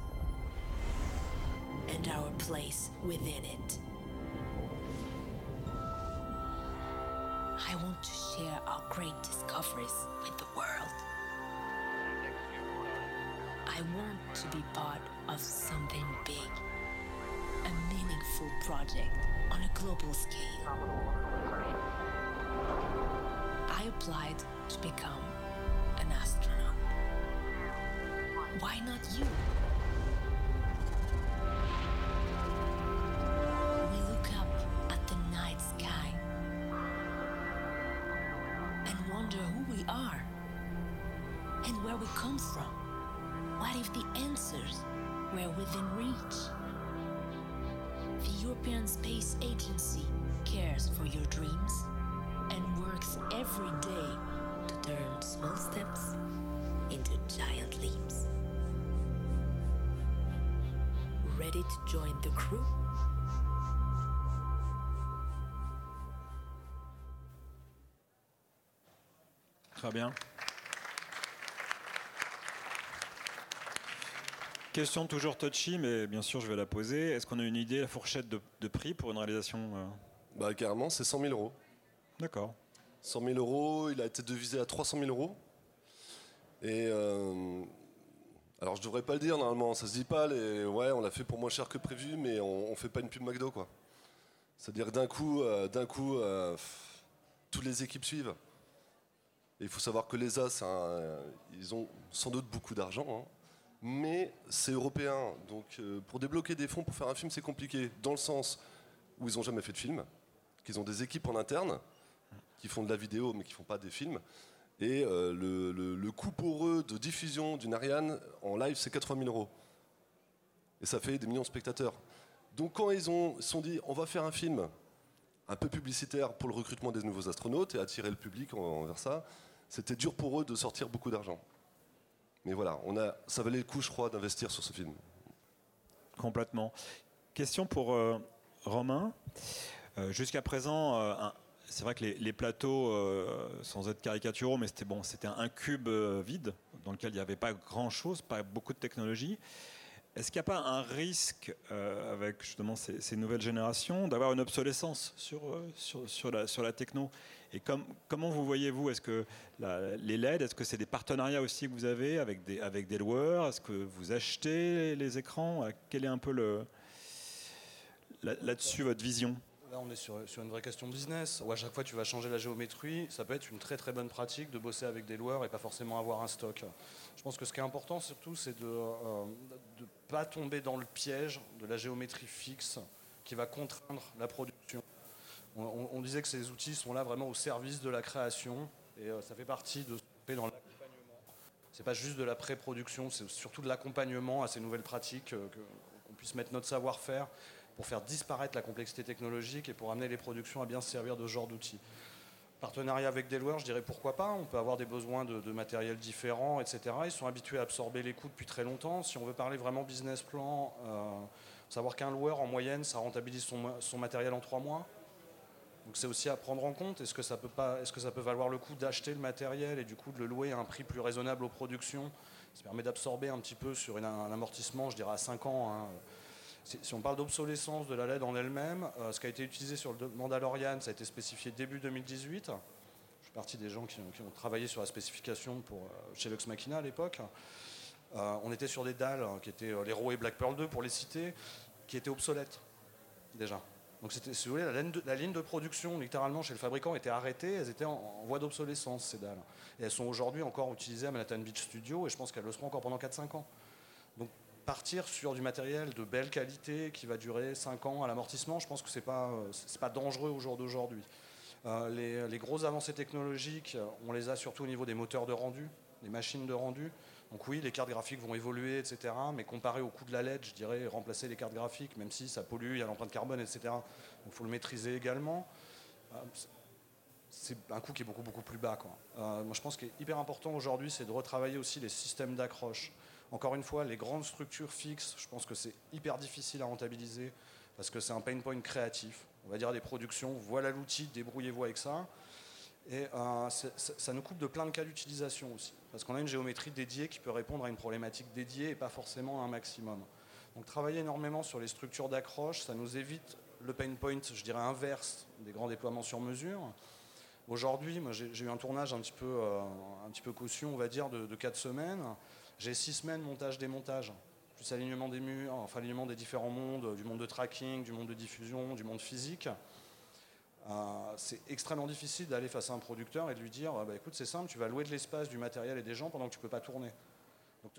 and our place within it. I want to share our great discoveries with the world. I want to be part of something big, a meaningful project on a global scale. I applied to become an astronaut. Why not you? We look up at the night sky and wonder who we are and where we come from. What if the answers were within reach? The European Space Agency cares for your dreams and works every day Ready to join the crew? Très bien. Question toujours touchy, mais bien sûr je vais la poser. Est-ce qu'on a une idée, la fourchette de, prix pour une réalisation euh? Bah carrément, c'est 100 000 euros. D'accord. 100 000 euros, il a été devisé à 300 000 euros. Et euh, alors je devrais pas le dire normalement, ça se dit pas. Ouais, on l'a fait pour moins cher que prévu, mais on, on fait pas une pub McDo quoi. C'est-à-dire d'un coup, euh, d'un coup, euh, toutes les équipes suivent. il faut savoir que les As, ils ont sans doute beaucoup d'argent, hein. mais c'est européen. Donc pour débloquer des fonds pour faire un film, c'est compliqué. Dans le sens où ils ont jamais fait de film, qu'ils ont des équipes en interne qui font de la vidéo mais qui font pas des films. Et euh, le, coût pour eux de diffusion d'une Ariane en live, c'est 80 000 euros. Et ça fait des millions de spectateurs. Donc quand ils ont sont dit, on va faire un film un peu publicitaire pour le recrutement des nouveaux astronautes et attirer le public envers ça, c'était dur pour eux de sortir beaucoup d'argent. Mais voilà, on a, ça valait le coup, je crois, d'investir sur ce film. Complètement. Question pour euh, Romain. Euh, jusqu'à présent, un- c'est vrai que les, plateaux, euh, sans être caricaturaux, mais c'était bon, c'était un cube euh, vide dans lequel il n'y avait pas grand-chose, pas beaucoup de technologie. Est-ce qu'il n'y a pas un risque euh, avec justement ces, nouvelles générations d'avoir une obsolescence sur, la, techno? Et comme- comment vous voyez-vous Est-ce que les LED, est-ce que c'est des partenariats aussi que vous avez avec des, avec loueurs? Est-ce que vous achetez les écrans? Euh, Quel est un peu là-dessus votre vision? On est sur, une vraie question business, où à chaque fois tu vas changer la géométrie, ça peut être une très très bonne pratique de bosser avec des loueurs et pas forcément avoir un stock. Je pense que ce qui est important surtout, c'est de ne pas tomber dans le piège de la géométrie fixe qui va contraindre la production. On, disait que ces outils sont là vraiment au service de la création et euh, ça fait partie de ce dans l'accompagnement. C'est pas juste de la pré-production, c'est surtout de l'accompagnement à ces nouvelles pratiques, euh, qu'on puisse mettre notre savoir-faire pour faire disparaître la complexité technologique et pour amener les productions à bien se servir de ce genre d'outils. Partenariat avec des loueurs, je dirais pourquoi pas. On peut avoir des besoins de, matériel différents, etc. Ils sont habitués à absorber les coûts depuis très longtemps. Si on veut parler vraiment business plan, euh, savoir qu'un loueur, en moyenne, ça rentabilise son, matériel en trois mois. Donc c'est aussi à prendre en compte. Est-ce que ça peut est-ce que ça peut valoir le coup d'acheter le matériel et du coup de le louer à un prix plus raisonnable aux productions? Ça permet d'absorber un petit peu sur un amortissement, je dirais à 5 ans. hein. Si, on parle d'obsolescence de la LED en elle-même, euh, ce qui a été utilisé sur le Mandalorian, ça a été spécifié début 2018. Je suis partie des gens qui, ont- travaillé sur la spécification pour, euh, chez Lux Machina à l'époque. Euh, on était sur des dalles hein, qui étaient euh, l'Hero et Black Pearl 2 pour les citer, qui étaient obsolètes déjà. Donc si vous voulez, la ligne, de, la ligne de production littéralement chez le fabricant était arrêtée, elles étaient en, en voie d'obsolescence ces dalles. Et elles sont aujourd'hui encore utilisées à Manhattan Beach Studio et je pense qu'elles le seront encore pendant 4-5 ans. Partir sur du matériel de belle qualité qui va durer 5 ans à l'amortissement, je pense que c'est pas, euh, pas dangereux au jour d'aujourd'hui. Euh, les, les grosses avancées technologiques, on les a surtout au niveau des moteurs de rendu, des machines de rendu. Donc oui, les cartes graphiques vont évoluer, etc. Mais comparé au coût de la LED, je dirais remplacer les cartes graphiques, même si ça pollue, il y a l'empreinte carbone, etc. Donc il faut le maîtriser également. Euh, c'est un coût qui est beaucoup beaucoup plus bas. Quoi. Moi, je pense qu'il est hyper important aujourd'hui, c'est de retravailler aussi les systèmes d'accroche. Encore une fois, les grandes structures fixes, je pense que c'est hyper difficile à rentabiliser parce que c'est un pain point créatif. On va dire des productions, voilà l'outil, débrouillez-vous avec ça. Et euh, ça nous coupe de plein de cas d'utilisation aussi, parce qu'on a une géométrie dédiée qui peut répondre à une problématique dédiée et pas forcément à un maximum. Donc travailler énormément sur les structures d'accroche, ça nous évite le pain point, je dirais inverse, des grands déploiements sur mesure. Aujourd'hui, j'ai eu un tournage un petit peu, euh, un petit peu caution, on va dire, de, de 4 semaines. J'ai 6 semaines montage-démontage, plus alignement des murs, enfin alignement des différents mondes, du monde de tracking, du monde de diffusion, du monde physique. Euh, c'est extrêmement difficile d'aller face à un producteur et de lui dire bah, écoute, c'est simple, tu vas louer de l'espace, du matériel et des gens pendant que tu ne peux pas tourner.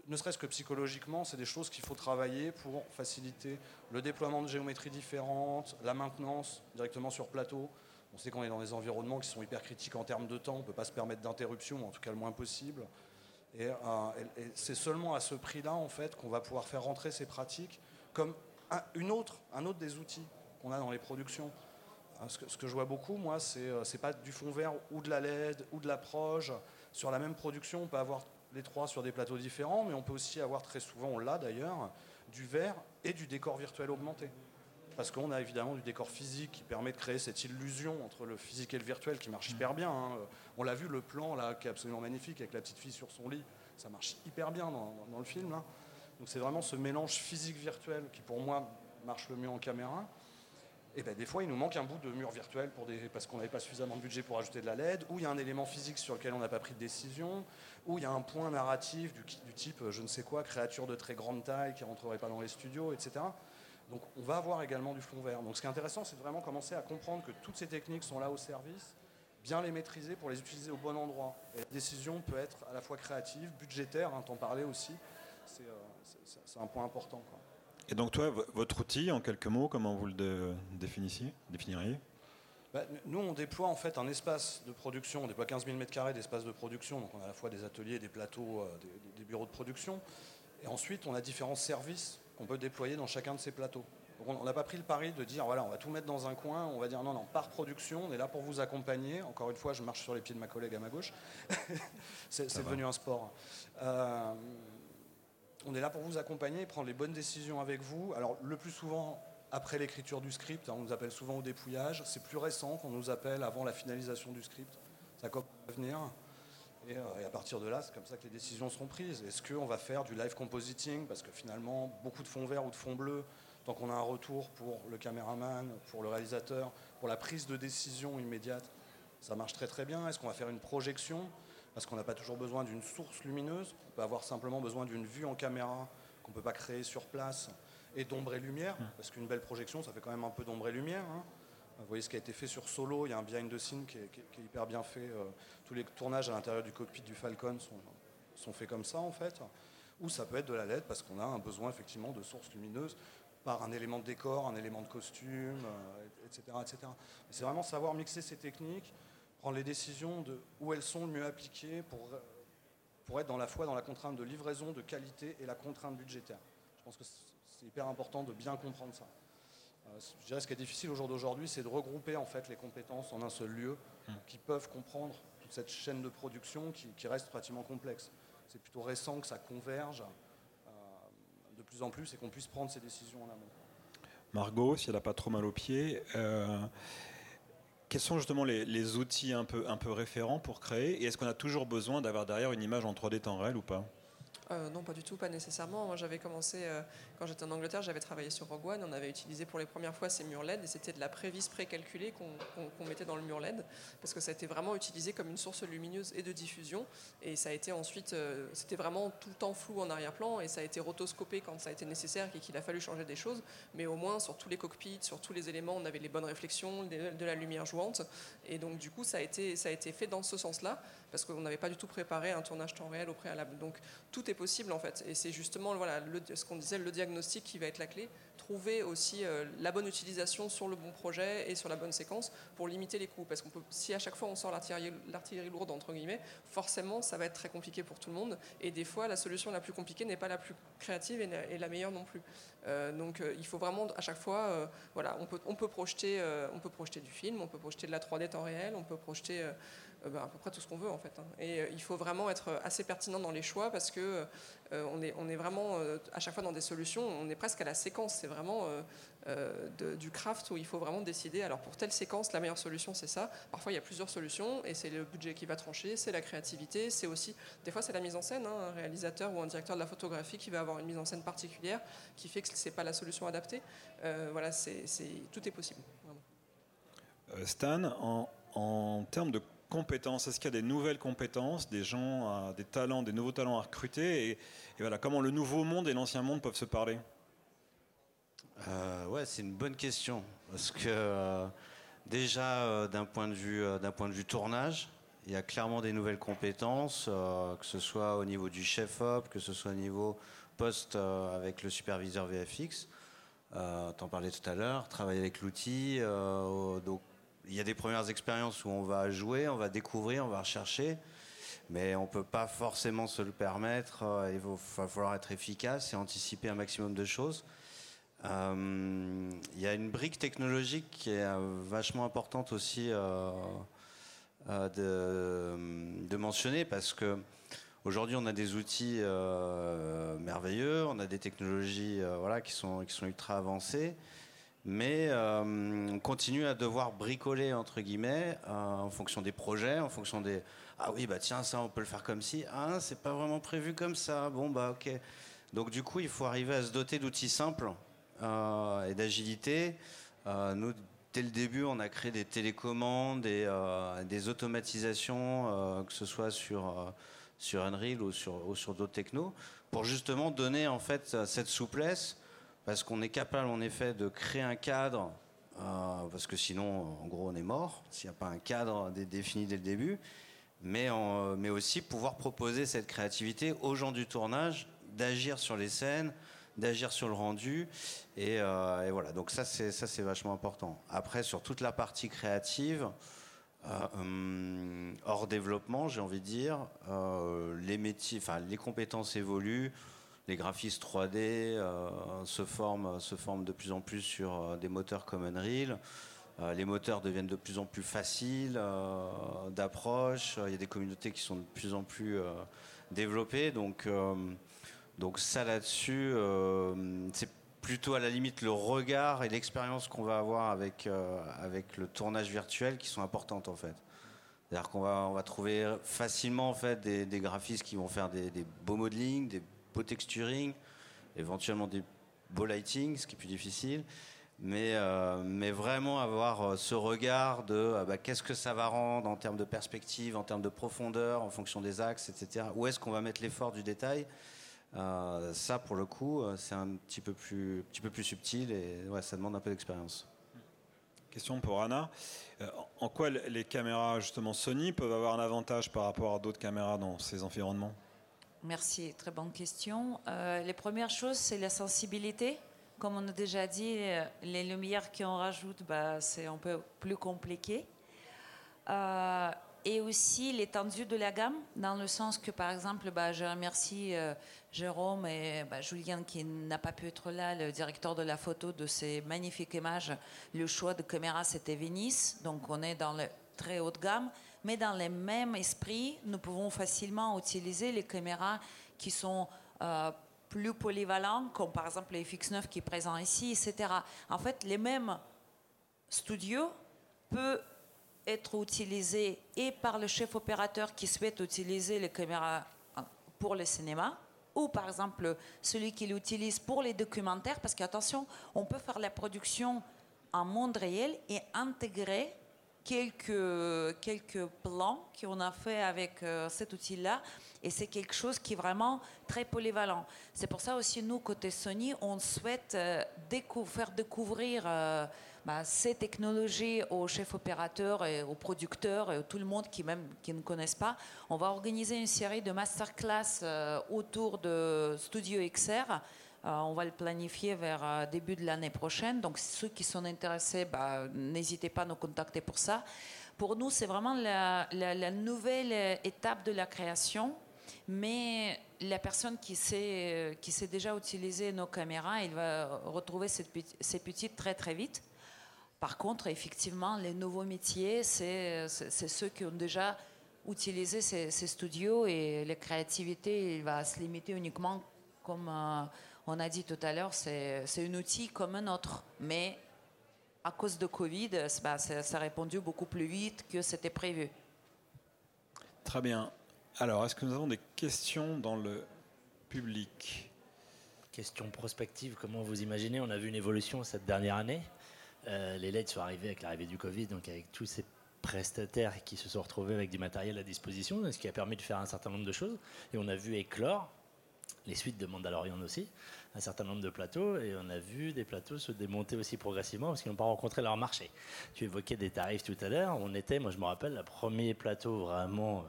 Ne serait-ce que psychologiquement, c'est des choses qu'il faut travailler pour faciliter le déploiement de géométries différentes, la maintenance directement sur plateau. On sait qu'on est dans des environnements qui sont hyper critiques en termes de temps, on ne peut pas se permettre d'interruption, en tout cas le moins possible. Et, euh, et- c'est seulement à ce prix-là, en fait, qu'on va pouvoir faire rentrer ces pratiques comme un, une autre, un autre des outils qu'on a dans les productions. Hein, Ce que, je vois beaucoup, moi, c'est euh, c'est pas du fond vert ou de la LED ou de la proge. Sur la même production, on peut avoir les trois sur des plateaux différents, mais on peut aussi avoir très souvent, on l'a d'ailleurs, du verre et du décor virtuel augmenté. Parce qu'on a évidemment du décor physique qui permet de créer cette illusion entre le physique et le virtuel qui marche hyper bien. hein. On l'a vu, le plan là, qui est absolument magnifique avec la petite fille sur son lit, ça marche hyper bien dans, dans- dans le film. là. Donc c'est vraiment ce mélange physique-virtuel qui pour moi marche le mieux en caméra. Et ben, des fois, il nous manque un bout de mur virtuel pour des, parce qu'on n'avait pas suffisamment de budget pour ajouter de la LED, ou il y a un élément physique sur lequel on n'a pas pris de décision, ou il y a un point narratif du, du type, euh, je ne sais quoi, créature de très grande taille qui ne rentrerait pas dans les studios, etc. Donc on va avoir également du fond vert. Donc ce qui est intéressant, c'est de vraiment commencer à comprendre que toutes ces techniques sont là au service, bien les maîtriser pour les utiliser au bon endroit. Et la décision peut être à la fois créative, budgétaire, hein, t'en parlais aussi, c'est euh, un point important. quoi. Et donc toi, vo- votre outil, en quelques mots, comment vous le dé- définissiez, définiriez? Bah, nous, on déploie en fait un espace de production, on déploie 15 000 m2 d'espace de production, donc on a à la fois des ateliers, des plateaux, euh, des, des bureaux de production, et ensuite on a différents services qu'on peut déployer dans chacun de ces plateaux. Donc on n'a pas pris le pari de dire voilà, on va tout mettre dans un coin, on va dire non, non, par production, on est là pour vous accompagner. Encore une fois, je marche sur les pieds de ma collègue à ma gauche. c'est c'est devenu un sport. Euh, on est là pour vous accompagner et prendre les bonnes décisions avec vous. Alors le plus souvent après l'écriture du script, hein, on nous appelle souvent au dépouillage. C'est plus récent qu'on nous appelle avant la finalisation du script. Ça commence à venir. Et, euh, et, à partir de là, c'est comme ça que les décisions seront prises. Est-ce qu'on va faire du live compositing? Parce que finalement, beaucoup de fonds verts ou de fonds bleus, tant qu'on a un retour pour le caméraman, pour le réalisateur, pour la prise de décision immédiate, ça marche très très bien. Est-ce qu'on va faire une projection? Parce qu'on n'a pas toujours besoin d'une source lumineuse. On peut avoir simplement besoin d'une vue en caméra qu'on ne peut pas créer sur place et d'ombre et lumière. Parce qu'une belle projection, ça fait quand même un peu d'ombre et lumière. Hein. Vous voyez ce qui a été fait sur Solo, il y a un behind the scene qui est, hyper bien fait. Euh, tous les tournages à l'intérieur du cockpit du Falcon sont, faits comme ça en fait. Ou ça peut être de la LED parce qu'on a un besoin effectivement de sources lumineuses par un élément de décor, un élément de costume, euh, etc. etc. C'est vraiment savoir mixer ces techniques, prendre les décisions de où elles sont le mieux appliquées pour, pour être dans la fois dans la contrainte de livraison, de qualité et la contrainte budgétaire. Je pense que c'est hyper important de bien comprendre ça. Euh, je dirais ce qui est difficile au jour d'aujourd'hui, c'est de regrouper en fait les compétences en un seul lieu, mmh. qui peuvent comprendre toute cette chaîne de production qui, qui reste pratiquement complexe. C'est plutôt récent que ça converge euh, de plus en plus et qu'on puisse prendre ces décisions en amont. Margot, si elle n'a pas trop mal aux pieds, euh, quels sont justement les, les, outils un peu, un peu référents pour créer Et est-ce qu'on a toujours besoin d'avoir derrière une image en 3D temps réel ou pas? Euh, non, pas du tout, pas nécessairement. Moi, j'avais commencé, euh, quand j'étais en Angleterre, j'avais travaillé sur Rogue One. On avait utilisé pour les premières fois ces murs LED et c'était de la prévise précalculée qu'on qu qu mettait dans le mur LED parce que ça a été vraiment utilisé comme une source lumineuse et de diffusion. Et ça a été ensuite, euh, c'était vraiment tout le temps flou en arrière-plan et ça a été rotoscopé quand ça a été nécessaire et qu'il a fallu changer des choses. Mais au moins, sur tous les cockpits, sur tous les éléments, on avait les bonnes réflexions, de la lumière jouante. Et donc, du coup, ça a été, ça a été fait dans ce sens-là parce qu'on n'avait pas du tout préparé un tournage temps réel au préalable. Donc, tout est possible en fait. Et c'est justement voilà, ce qu'on disait, le diagnostic qui va être la clé. Trouver aussi euh, la bonne utilisation sur le bon projet et sur la bonne séquence pour limiter les coûts. Parce qu'on peut, si à chaque fois on sort l'artillerie lourde, entre guillemets, forcément ça va être très compliqué pour tout le monde. Et des fois, la solution la plus compliquée n'est pas la plus créative et la, meilleure non plus. Euh, donc euh, il faut vraiment à chaque fois, voilà, on peut, on, peut projeter, on peut projeter du film, on peut projeter de la 3D temps réel, on peut projeter bah, à peu près tout ce qu'on veut en fait. Hein. Et il faut vraiment être assez pertinent dans les choix parce que on est, on, est, vraiment à chaque fois dans des solutions, on est presque à la séquence. C'est vraiment du craft où il faut vraiment décider. Alors pour telle séquence, la meilleure solution c'est ça. Parfois il y a plusieurs solutions et c'est le budget qui va trancher, c'est la créativité, c'est aussi des fois c'est la mise en scène. Hein, un réalisateur ou un directeur de la photographie qui va avoir une mise en scène particulière qui fait que c'est pas la solution adaptée. Euh, voilà, c'est, tout est possible. Euh, Stan, en, en, termes de compétences, est-ce qu'il y a des nouvelles compétences, des gens, des talents, des nouveaux talents à recruter et, voilà, comment le nouveau monde et l'ancien monde peuvent se parler? Euh, Ouais, c'est une bonne question parce que euh, déjà euh, d'un point de vue d'un point de vue tournage. Il y a clairement des nouvelles compétences, que ce soit au niveau du chef-op, que ce soit au niveau poste euh, avec le superviseur VFX. Euh, T'en parlais tout à l'heure, travailler avec l'outil. Euh, donc, il y a des premières expériences où on va jouer, on va découvrir, on va rechercher, mais on ne peut pas forcément se le permettre. Euh, il va falloir être efficace et anticiper un maximum de choses. Euh, il y a une brique technologique qui est euh, vachement importante aussi de, mentionner parce que Aujourd'hui, on a des outils merveilleux, on a des technologies voilà, qui sont ultra avancées, mais euh, on continue à devoir bricoler, entre guillemets, en fonction des projets, en fonction des... Ah oui, bah tiens, ça, on peut le faire comme si. Ah, c'est pas vraiment prévu comme ça. Bon, bah ok. Donc du coup, il faut arriver à se doter d'outils simples et d'agilité. nous, dès le début, on a créé des télécommandes et euh, des automatisations, euh, que ce soit sur, euh, sur Unreal ou sur, sur d'autres technos, pour justement donner en fait cette souplesse, parce qu'on est capable en effet de créer un cadre, parce que sinon, en gros, on est mort, s'il n'y a pas un cadre défini dès le début, mais, en, mais aussi pouvoir proposer cette créativité aux gens du tournage, d'agir sur les scènes, d'agir sur le rendu. Et, euh, voilà, donc ça c'est, vachement important. Après, sur toute la partie créative, euh, hum, hors développement, j'ai envie de dire, euh, les métiers, enfin les compétences évoluent. Les graphistes 3D euh, se, forment, se forment de plus en plus sur euh, des moteurs comme Unreal. Euh, les moteurs deviennent de plus en plus faciles d'approche. Il y a des communautés qui sont de plus en plus développées. Donc Donc ça là-dessus, c'est plutôt à la limite le regard et l'expérience qu'on va avoir avec, avec le tournage virtuel qui sont importantes en fait. C'est-à-dire qu'on va, on va trouver facilement en fait des, des graphistes qui vont faire des, beaux modeling, des beaux texturing, éventuellement des beaux lighting, ce qui est plus difficile. Mais, euh, mais vraiment avoir euh, ce regard de euh, bah, qu'est-ce que ça va rendre en termes de perspective, en termes de profondeur, en fonction des axes, etc. Où est-ce qu'on va mettre l'effort du détail? Euh, Ça, pour le coup, c'est un petit peu plus, petit peu plus subtil et ouais, ça demande un peu d'expérience. Question pour Anna. En quoi les caméras justement Sony peuvent avoir un avantage par rapport à d'autres caméras dans ces environnements? Merci, très bonne question. Euh, les premières choses, c'est la sensibilité. Comme on a déjà dit, euh, les lumières qu'on rajoute, bah, c'est un peu plus compliqué. Euh, et aussi l'étendue de la gamme, dans le sens que, par exemple, bah, je remercie euh, Jérôme et bah, Julien qui n'a pas pu être là, le directeur de la photo de ces magnifiques images. Le choix de caméra, c'était Venice, donc on est dans le très haut de gamme. Mais dans le même esprit, nous pouvons facilement utiliser les caméras qui sont euh, plus polyvalentes, comme par exemple les FX9 qui est présent ici, etc. En fait, les mêmes studios peuvent être utilisés et par le chef opérateur qui souhaite utiliser les caméras euh, pour le cinéma, ou par exemple celui qui l'utilise pour les documentaires, parce qu'attention, on peut faire la production en monde réel et intégrer quelques, plans qu'on a fait avec euh, cet outil-là. Et c'est quelque chose qui est vraiment très polyvalent. C'est pour ça aussi, nous, côté Sony, on souhaite euh, faire découvrir euh, bah, ces technologies aux chefs opérateurs et aux producteurs et à tout le monde qui, même, qui ne connaissent pas. On va organiser une série de masterclass autour de Studio XR. Euh, on va le planifier vers euh, début de l'année prochaine. Donc ceux qui sont intéressés, bah, n'hésitez pas à nous contacter pour ça. Pour nous, c'est vraiment la, nouvelle euh, étape de la création. Mais la personne qui sait, déjà utiliser nos caméras, il va retrouver ces petites très très vite. Par contre, effectivement, les nouveaux métiers, c'est ceux qui ont déjà utilisé ces, studios et la créativité, il va se limiter uniquement, comme on a dit tout à l'heure, c'est c'est un outil comme un autre. Mais à cause de Covid, bah, ça, ça a répondu beaucoup plus vite que c'était prévu. Très bien. Alors, est-ce que nous avons des questions dans le public? Question prospective, comment vous imaginez? On a vu une évolution cette dernière année. Euh, les LED sont arrivés avec l'arrivée du Covid, donc avec tous ces prestataires qui se sont retrouvés avec du matériel à disposition, ce qui a permis de faire un certain nombre de choses. Et on a vu éclore les suites de Mandalorian aussi, un certain nombre de plateaux, et on a vu des plateaux se démonter aussi progressivement parce qu'ils n'ont pas rencontré leur marché. Tu évoquais des tarifs tout à l'heure, on était, moi je me rappelle, le premier plateau vraiment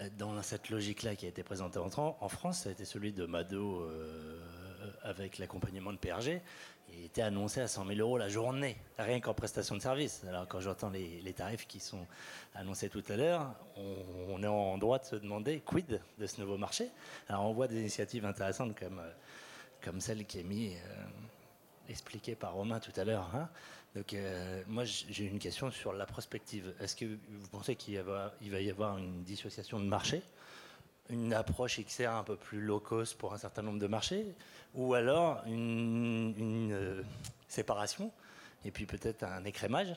euh, dans cette logique-là qui a été présenté en, Tran- en France, ça a été celui de Mado euh, avec l'accompagnement de PRG. Il était annoncé à 100 000 euros la journée, rien qu'en prestation de service. Alors quand j'entends les, tarifs qui sont annoncés tout à l'heure, on, est en droit de se demander quid de ce nouveau marché? Alors on voit des initiatives intéressantes comme, euh, comme celle qui est mise, euh, expliquée par Romain tout à l'heure. hein. Donc euh, moi j'ai une question sur la prospective. Est-ce que vous pensez qu'il va y avoir une dissociation de marché? Une approche XR un peu plus low cost pour un certain nombre de marchés, ou alors une, euh, séparation, et puis peut-être un écrémage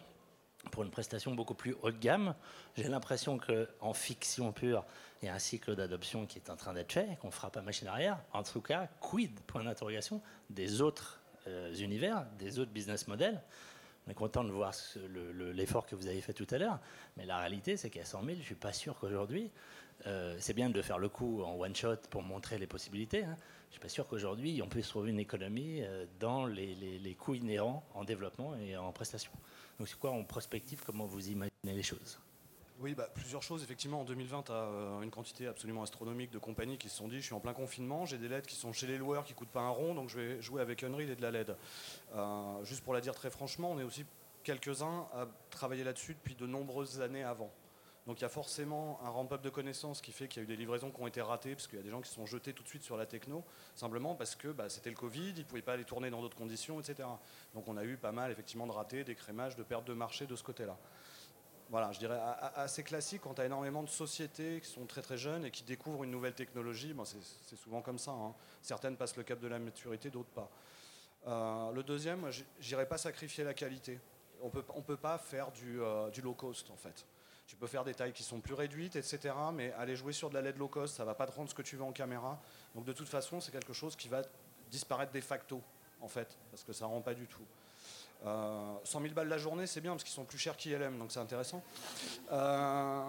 pour une prestation beaucoup plus haut de gamme. J'ai l'impression qu'en fiction pure, il y a un cycle d'adoption qui est en train d'être fait, qu'on fera pas machine arrière. En tout cas, quid, point d'interrogation, des autres euh, univers, des autres business models on est content de voir l'effort que vous avez fait tout à l'heure, mais la réalité, c'est qu'à 100 000, je ne suis pas sûr qu'aujourd'hui, euh, c'est bien de faire le coup en one shot pour montrer les possibilités. hein. Je ne suis pas sûr qu'aujourd'hui, on puisse trouver une économie euh, dans les, coûts inhérents en développement et en prestation. Donc, c'est quoi en prospective Comment vous imaginez les choses? Oui, bah, plusieurs choses. Effectivement, en 2020, tu as une quantité absolument astronomique de compagnies qui se sont dit je suis en plein confinement, j'ai des LED qui sont chez les loueurs qui coûtent pas un rond, donc je vais jouer avec Unreal et de la LED. Euh, juste pour la dire très franchement, on est aussi quelques-uns à travailler là-dessus depuis de nombreuses années avant. Donc il y a forcément un ramp-up de connaissances qui fait qu'il y a eu des livraisons qui ont été ratées, parce qu'il y a des gens qui se sont jetés tout de suite sur la techno, simplement parce que bah, c'était le Covid, ils ne pouvaient pas aller tourner dans d'autres conditions, etc. Donc on a eu pas mal effectivement de ratés, d'écrémages, de pertes de marché de ce côté-là. voilà, je dirais assez classique quand tu as énormément de sociétés qui sont très très jeunes et qui découvrent une nouvelle technologie. C'est souvent comme ça. hein. Certaines passent le cap de la maturité, d'autres pas. Euh, le deuxième, moi, j- j'irais pas sacrifier la qualité. On peut, on peut pas faire euh, du low cost en fait. Tu peux faire des tailles qui sont plus réduites, etc. Mais aller jouer sur de la LED low cost, ça va pas te rendre ce que tu veux en caméra. Donc de toute façon, c'est quelque chose qui va disparaître de facto en fait, parce que ça rend pas du tout. Euh, 100 000 balles la journée, c'est bien parce qu'ils sont plus chers qu'ILM, donc c'est intéressant. Euh,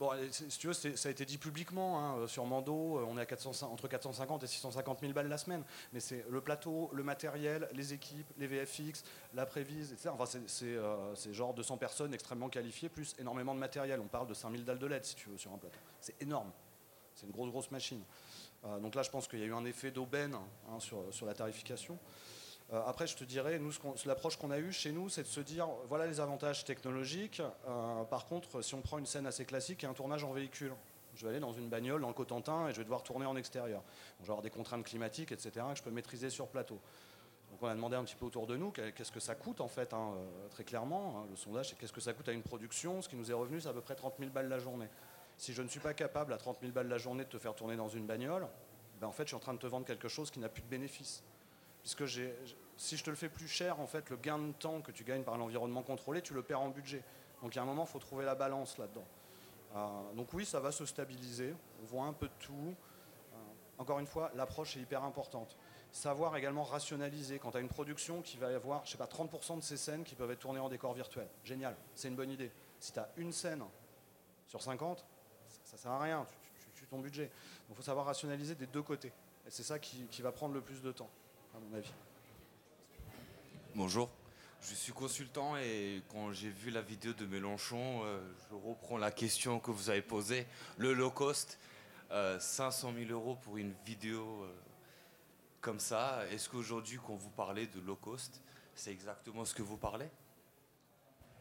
bon, si tu veux, ça a été dit publiquement hein, sur Mando, euh, on est à 400 entre 450 et 650 000 balles la semaine. Mais c'est le plateau, le matériel, les équipes, les VFX, la prévise, etc. Enfin, c'est- euh, genre 200 personnes extrêmement qualifiées, plus énormément de matériel. On parle de 5000 dalles de LED, si tu veux, sur un plateau. C'est énorme. C'est une grosse, grosse machine. Euh, donc là, je pense qu'il y a eu un effet d'aubaine hein, sur la tarification. Euh, après, je te dirais, nous, l'approche qu'on a eue chez nous, c'est de se dire, voilà les avantages technologiques. Euh, par contre, si on prend une scène assez classique et un tournage en véhicule, je vais aller dans une bagnole dans le Cotentin et je vais devoir tourner en extérieur. Je vais avoir des contraintes climatiques, etc., que je peux maîtriser sur plateau. Donc on a demandé un petit peu autour de nous qu'est- qu'est-ce que ça coûte en fait, hein, euh, très clairement. hein. le sondage, c'est qu'est-ce que ça coûte à une production. Ce qui nous est revenu, c'est à peu près 30 000 balles la journée. Si je ne suis pas capable à 30 000 balles la journée de te faire tourner dans une bagnole, ben, en fait, je suis en train de te vendre quelque chose qui n'a plus de bénéfice. Puisque j'ai- si je te le fais plus cher, en fait, le gain de temps que tu gagnes par l'environnement contrôlé, tu le perds en budget. Donc, il y a un moment, il faut trouver la balance là-dedans. Euh, donc, oui, ça va se stabiliser. On voit un peu de tout. Euh, encore une fois, l'approche est hyper importante. Savoir également rationaliser. Quand tu as une production qui va avoir, je sais pas, 30% de ces scènes qui peuvent être tournées en décor virtuel. Génial, c'est une bonne idée. Si tu as une scène sur 50, ça ne sert à rien, tu, tu- tu tues ton budget. Donc il faut savoir rationaliser des deux côtés. Et c'est ça qui, va prendre le plus de temps, mon avis. Bonjour, je suis consultant et quand j'ai vu la vidéo de Mélenchon, euh, je reprends la question que vous avez posée. Le low cost, euh, 500 000 euros pour une vidéo euh, comme ça. Est-ce qu'aujourd'hui, quand vous parlez de low cost, c'est exactement ce que vous parlez?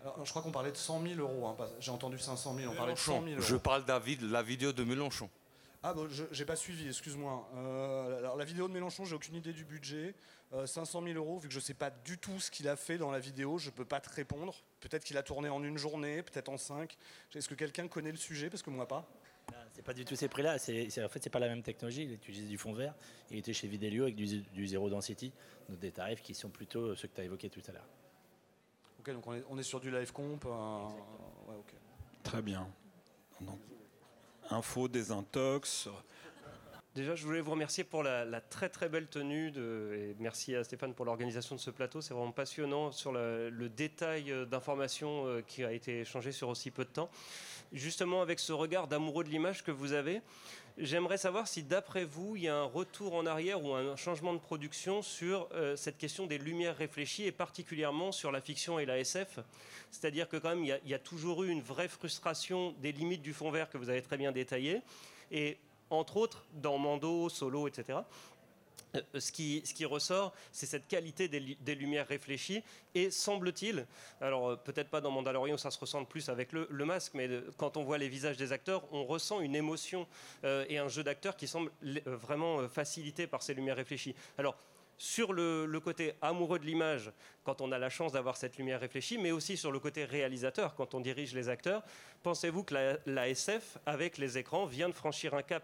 Alors, je crois qu'on parlait de 100 000 euros. hein, J'ai entendu 500 000, on parlait de 100 000 euros. Je parle de la vidéo de Mélenchon. Ah bon, je j'ai pas suivi, excuse-moi. Euh, alors la vidéo de Mélenchon, j'ai aucune idée du budget. Euh, 500 000 euros, vu que je sais pas du tout ce qu'il a fait dans la vidéo, je peux pas te répondre. Peut-être qu'il a tourné en une journée, peut-être en cinq. Est-ce que quelqu'un connaît le sujet? Parce que moi pas. C'est pas du tout ces prix-là. En fait, c'est pas la même technologie. Il utilise du fond vert. Il était chez Videlio avec du, du zero density, donc des tarifs qui sont plutôt ceux que tu as évoqués tout à l'heure. Ok, donc on est, on est sur du live comp. euh, ouais, ok. Très bien. Donc, info, désintox. Déjà, je voulais vous remercier pour la, très très belle tenue et merci à Stéphane pour l'organisation de ce plateau. C'est vraiment passionnant sur le, le détail euh, d'informations euh, qui a été échangé sur aussi peu de temps. Justement, avec ce regard d'amoureux de l'image que vous avez, j'aimerais savoir si d'après vous, il y a un retour en arrière ou un changement de production sur euh, cette question des lumières réfléchies et particulièrement sur la fiction et la SF. C'est-à-dire que quand même, il y, a, toujours eu une vraie frustration des limites du fond vert que vous avez très bien détaillé. Et entre autres, dans Mando, Solo, etc. Euh, Ce qui, ressort, c'est cette qualité des, lu- des lumières réfléchies. Et semble-t-il, alors euh, peut-être pas dans Mandalorian, ça se ressent plus avec le, masque, mais quand on voit les visages des acteurs, on ressent une émotion euh, et un jeu d'acteur qui semble vraiment facilité par ces lumières réfléchies. Alors, sur le, côté amoureux de l'image, quand on a la chance d'avoir cette lumière réfléchie, mais aussi sur le côté réalisateur, quand on dirige les acteurs, pensez-vous que la, SF, avec les écrans, vient de franchir un cap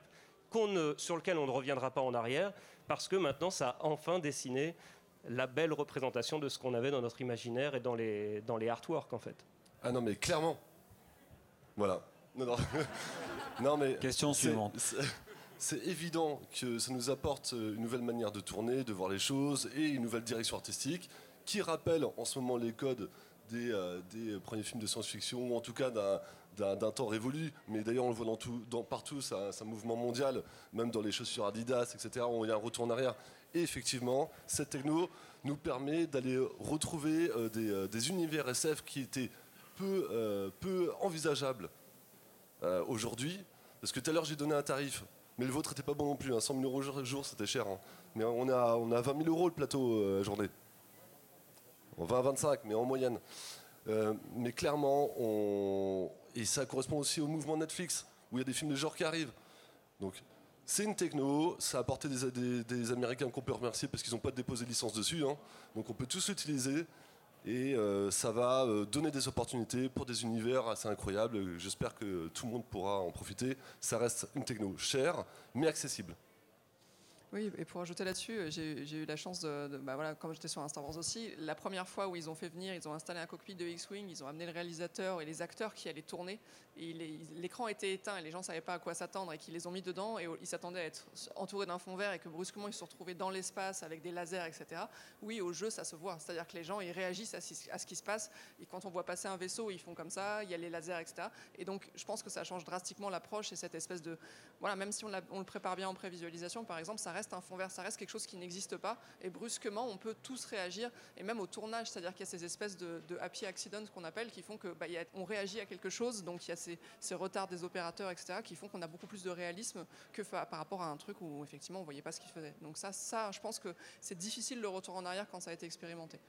sur lequel on ne reviendra pas en arrière, parce que maintenant, ça a enfin dessiné la belle représentation de ce qu'on avait dans notre imaginaire et dans les, dans les artworks, en fait. Ah non, mais clairement. Voilà. Non, non. non mais. Question suivante. c'est- C'est évident que ça nous apporte euh, une nouvelle manière de tourner, de voir les choses et une nouvelle direction artistique qui rappelle en ce moment les codes des, euh, des premiers films de science-fiction ou en tout cas d'un- temps révolu. Mais d'ailleurs, on le voit dans tout, dans, partout, c'est un, mouvement mondial, même dans les chaussures Adidas, etc. où Il y a un retour en arrière. Et effectivement, cette techno nous permet d'aller retrouver euh, des, euh, des univers SF qui étaient peu, envisageables aujourd'hui. Parce que tout à l'heure, j'ai donné un tarif. Mais le vôtre n'était pas bon non plus. hein. 100 000 euros jour, jour, c'était cher. hein. Mais on a, on a 20 000 euros le plateau euh, journée. On va à 25, mais en moyenne. Euh, mais clairement, on... et ça correspond aussi au mouvement Netflix, où il y a des films de genre qui arrivent. Donc, c'est une techno, ça a apporté des, des- Américains qu'on peut remercier parce qu'ils n'ont pas déposé de licence dessus. hein. Donc, on peut tous l'utiliser. Et euh, ça va euh, donner des opportunités pour des univers assez incroyables. J'espère que tout le monde pourra en profiter. Ça reste une techno chère, mais accessible. Oui, et pour ajouter là-dessus, euh, j'ai eu la chance de, de- bah voilà, comme j'étais sur un Star Wars aussi, la première fois où ils ont fait venir, ils ont installé un cockpit de X-Wing, ils ont amené le réalisateur et les acteurs qui allaient tourner, l'écran était éteint et les gens ne savaient pas à quoi s'attendre et qu'ils les ont mis dedans et ils s'attendaient à être entourés d'un fond vert et que brusquement ils se sont retrouvés dans l'espace avec des lasers, etc. Oui, au jeu, ça se voit, c'est-à-dire que les gens ils réagissent à, ce- qui se passe et quand on voit passer un vaisseau, ils font comme ça, il y a les lasers, etc. Et donc je pense que ça change drastiquement l'approche et cette espèce de voilà, même si on le prépare bien en prévisualisation, par exemple, ça reste un fond vert, ça reste quelque chose qui n'existe pas. Et brusquement, on peut tous réagir, et même au tournage, c'est-à-dire qu'il y a ces espèces de, happy accidents qu'on appelle, qui font que bah, réagit à quelque chose, donc il y a ces, retards des opérateurs, etc., qui font qu'on a beaucoup plus de réalisme que par rapport à un truc où effectivement on voyait pas ce qu'ils faisaient. Donc ça, ça, je pense que c'est difficile le retour en arrière quand ça a été expérimenté.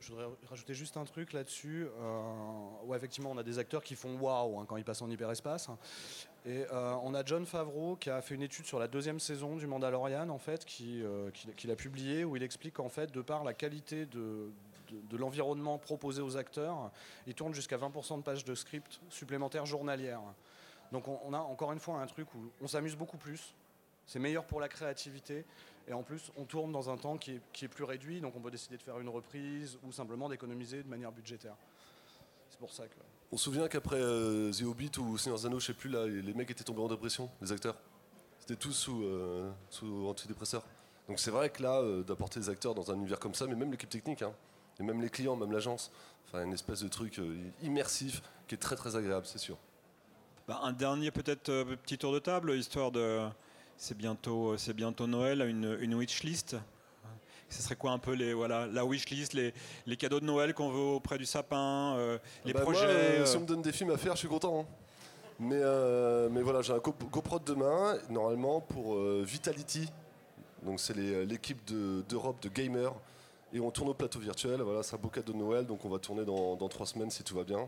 Je, voudrais rajouter juste un truc là-dessus. Euh, ouais, effectivement, on a des acteurs qui font waouh hein, quand ils passent en hyperespace. Et euh, on a John Favreau qui a fait une étude sur la deuxième saison du Mandalorian, en fait, qui, euh, qu'il qu'il a publié, où il explique qu'en fait, de par la qualité de, de, l'environnement proposé aux acteurs, il tourne jusqu'à 20% de pages de script supplémentaires journalières. Donc on, on a encore une fois un truc où on s'amuse beaucoup plus. C'est meilleur pour la créativité. Et en plus, on tourne dans un temps qui est, qui est plus réduit, donc on peut décider de faire une reprise ou simplement d'économiser de manière budgétaire. C'est pour ça que. On se souvient qu'après euh, The Hobbit ou Seigneur Anneaux, je sais plus, là, les mecs étaient tombés en dépression, les acteurs. C'était tous sous, euh, sous antidépresseurs. Donc c'est vrai que là, euh, d'apporter des acteurs dans un univers comme ça, mais même l'équipe technique, hein, et même les clients, même l'agence, enfin une espèce de truc euh, immersif qui est très très agréable, c'est sûr. Bah, un dernier peut-être euh, petit tour de table, histoire de. C'est bientôt, c'est bientôt Noël, une, une wish list. Ce serait quoi un peu les, voilà, la wish list, les, les cadeaux de Noël qu'on veut auprès du sapin, euh, les Bah, moi, projets. euh, euh, si on me donne des films à faire, je suis content. hein. Mais, euh, mais voilà, j'ai un co- coprod demain, normalement pour euh, Vitality. Donc c'est l'équipe de- d'Europe de gamers. Et on tourne au plateau virtuel. Voilà, c'est un beau cadeau de Noël. Donc on va tourner dans, dans trois semaines si tout va bien.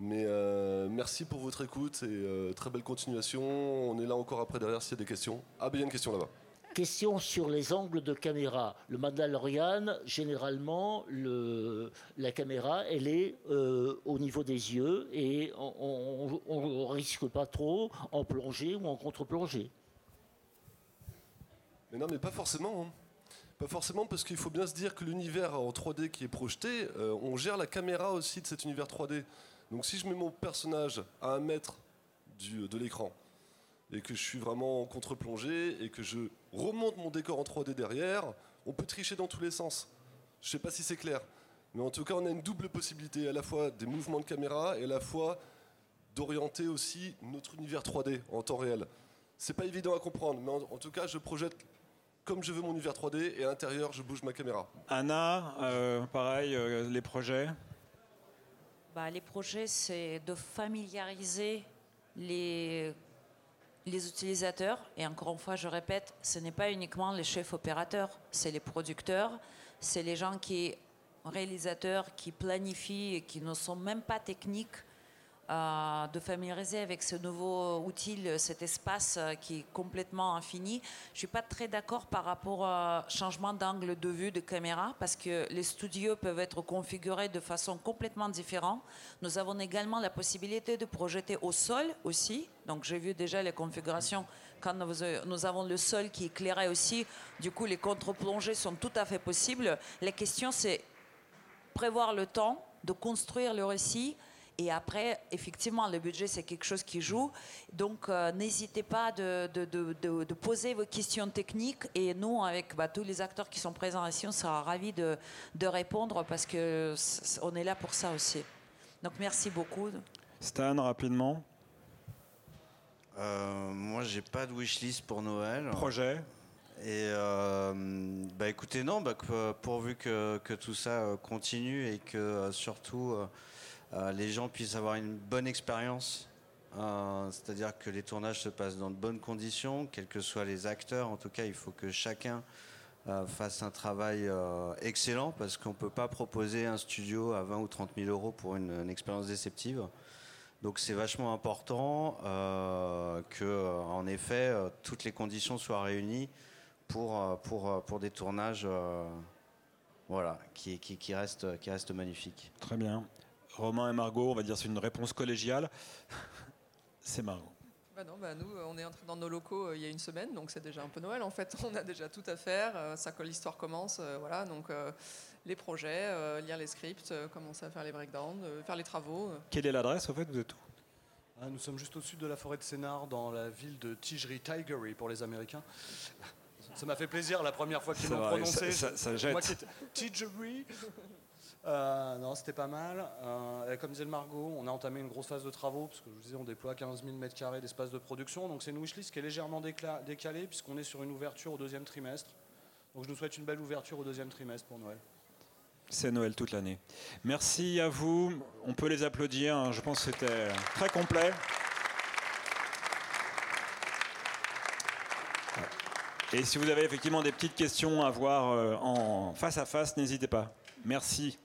Mais euh, merci pour votre écoute et euh, très belle continuation. On est là encore après derrière s'il y a des questions. Ah, ben il y a une question là-bas. Question sur les angles de caméra. Le Mandalorian, généralement, le, la caméra, elle est euh, au niveau des yeux et on ne risque pas trop en plongée ou en contre-plongée. Mais non, mais pas forcément. hein. Pas forcément parce qu'il faut bien se dire que l'univers en 3D qui est projeté, on gère la caméra aussi de cet univers 3D. Donc si je mets mon personnage à un mètre du- de l'écran et que je suis vraiment en contre-plongée et que je remonte mon décor en 3D derrière, on peut tricher dans tous les sens. Je sais pas si c'est clair. Mais en tout cas, on a une double possibilité, à la fois des mouvements de caméra et à la fois d'orienter aussi notre univers 3D en temps réel. C'est pas évident à comprendre, mais en, en tout cas, je projette comme je veux mon univers 3D et à l'intérieur, je bouge ma caméra. Anna, euh, pareil, euh, les projets? Bah, les projets, c'est de familiariser les, utilisateurs. Et encore une fois, je répète, ce n'est pas uniquement les chefs opérateurs, c'est les producteurs, c'est les gens qui, réalisateurs, qui planifient et qui ne sont même pas techniques. Euh, de familiariser avec ce nouveau outil, cet espace euh, qui est complètement infini. Je ne suis pas très d'accord par rapport au changement d'angle de vue de caméra parce que les studios peuvent être configurés de façon complètement différente. Nous avons également la possibilité de projeter au sol aussi. Donc j'ai vu déjà les configurations quand nous, avons le sol qui éclairé aussi. Du coup, les contre-plongées sont tout à fait possibles. La question, c'est prévoir le temps de construire le récit. Et après, effectivement, le budget, c'est quelque chose qui joue. Donc, euh, n'hésitez pas de, de- de- de- de poser vos questions techniques. Et nous, avec bah, tous les acteurs qui sont présents ici, on sera ravis de, de répondre parce que c- on est là pour ça aussi. Donc, merci beaucoup. Stan, rapidement. Euh, moi, j'ai pas de wishlist pour Noël. Projet Et euh, bah écoutez, non, bah, pourvu que, que tout ça euh, continue et que euh, surtout euh, les gens puissent avoir une bonne expérience. Euh, C'est-à-dire que les tournages se passent dans de bonnes conditions, quels que soient les acteurs. En tout cas, il faut que chacun euh, fasse un travail excellent parce qu'on ne peut pas proposer un studio à 20 ou 30 000 euros pour une, expérience déceptive. Donc c'est vachement important que, en effet, toutes les conditions soient réunies pour, des tournages voilà, qui, qui, qui, reste, qui reste magnifique. Très bien. Romain et Margot, on va dire c'est une réponse collégiale. c'est Margot. Bah non, bah nous, on est entré dans nos locaux euh, il y a une semaine, donc c'est déjà un peu Noël en fait. On a déjà tout à faire. Euh, ça que l'histoire commence, euh, voilà. Donc les projets, lire les scripts, commencer à faire les breakdowns, faire les travaux. Quelle est l'adresse au fait Vous êtes où? Ah, Nous sommes juste au sud de la forêt de Sénart, dans la ville de Tigri, Tigery pour les Américains. Ça m'a fait plaisir la première fois qu'ils m'ont prononcé. Ça, ça, jette. Tigery. Euh, non, c'était pas mal. Euh, comme disait le Margot, on a entamé une grosse phase de travaux, parce que je vous disais, on déploie 15 000 m2 d'espace de production. Donc c'est une wishlist qui est légèrement décalée, puisqu'on est sur une ouverture au deuxième trimestre. Donc je nous souhaite une belle ouverture au deuxième trimestre pour Noël. C'est Noël toute l'année. Merci à vous. On peut les applaudir. Hein. Je pense que c'était très complet. Et si vous avez effectivement des petites questions à voir euh, en face à face, n'hésitez pas. Merci.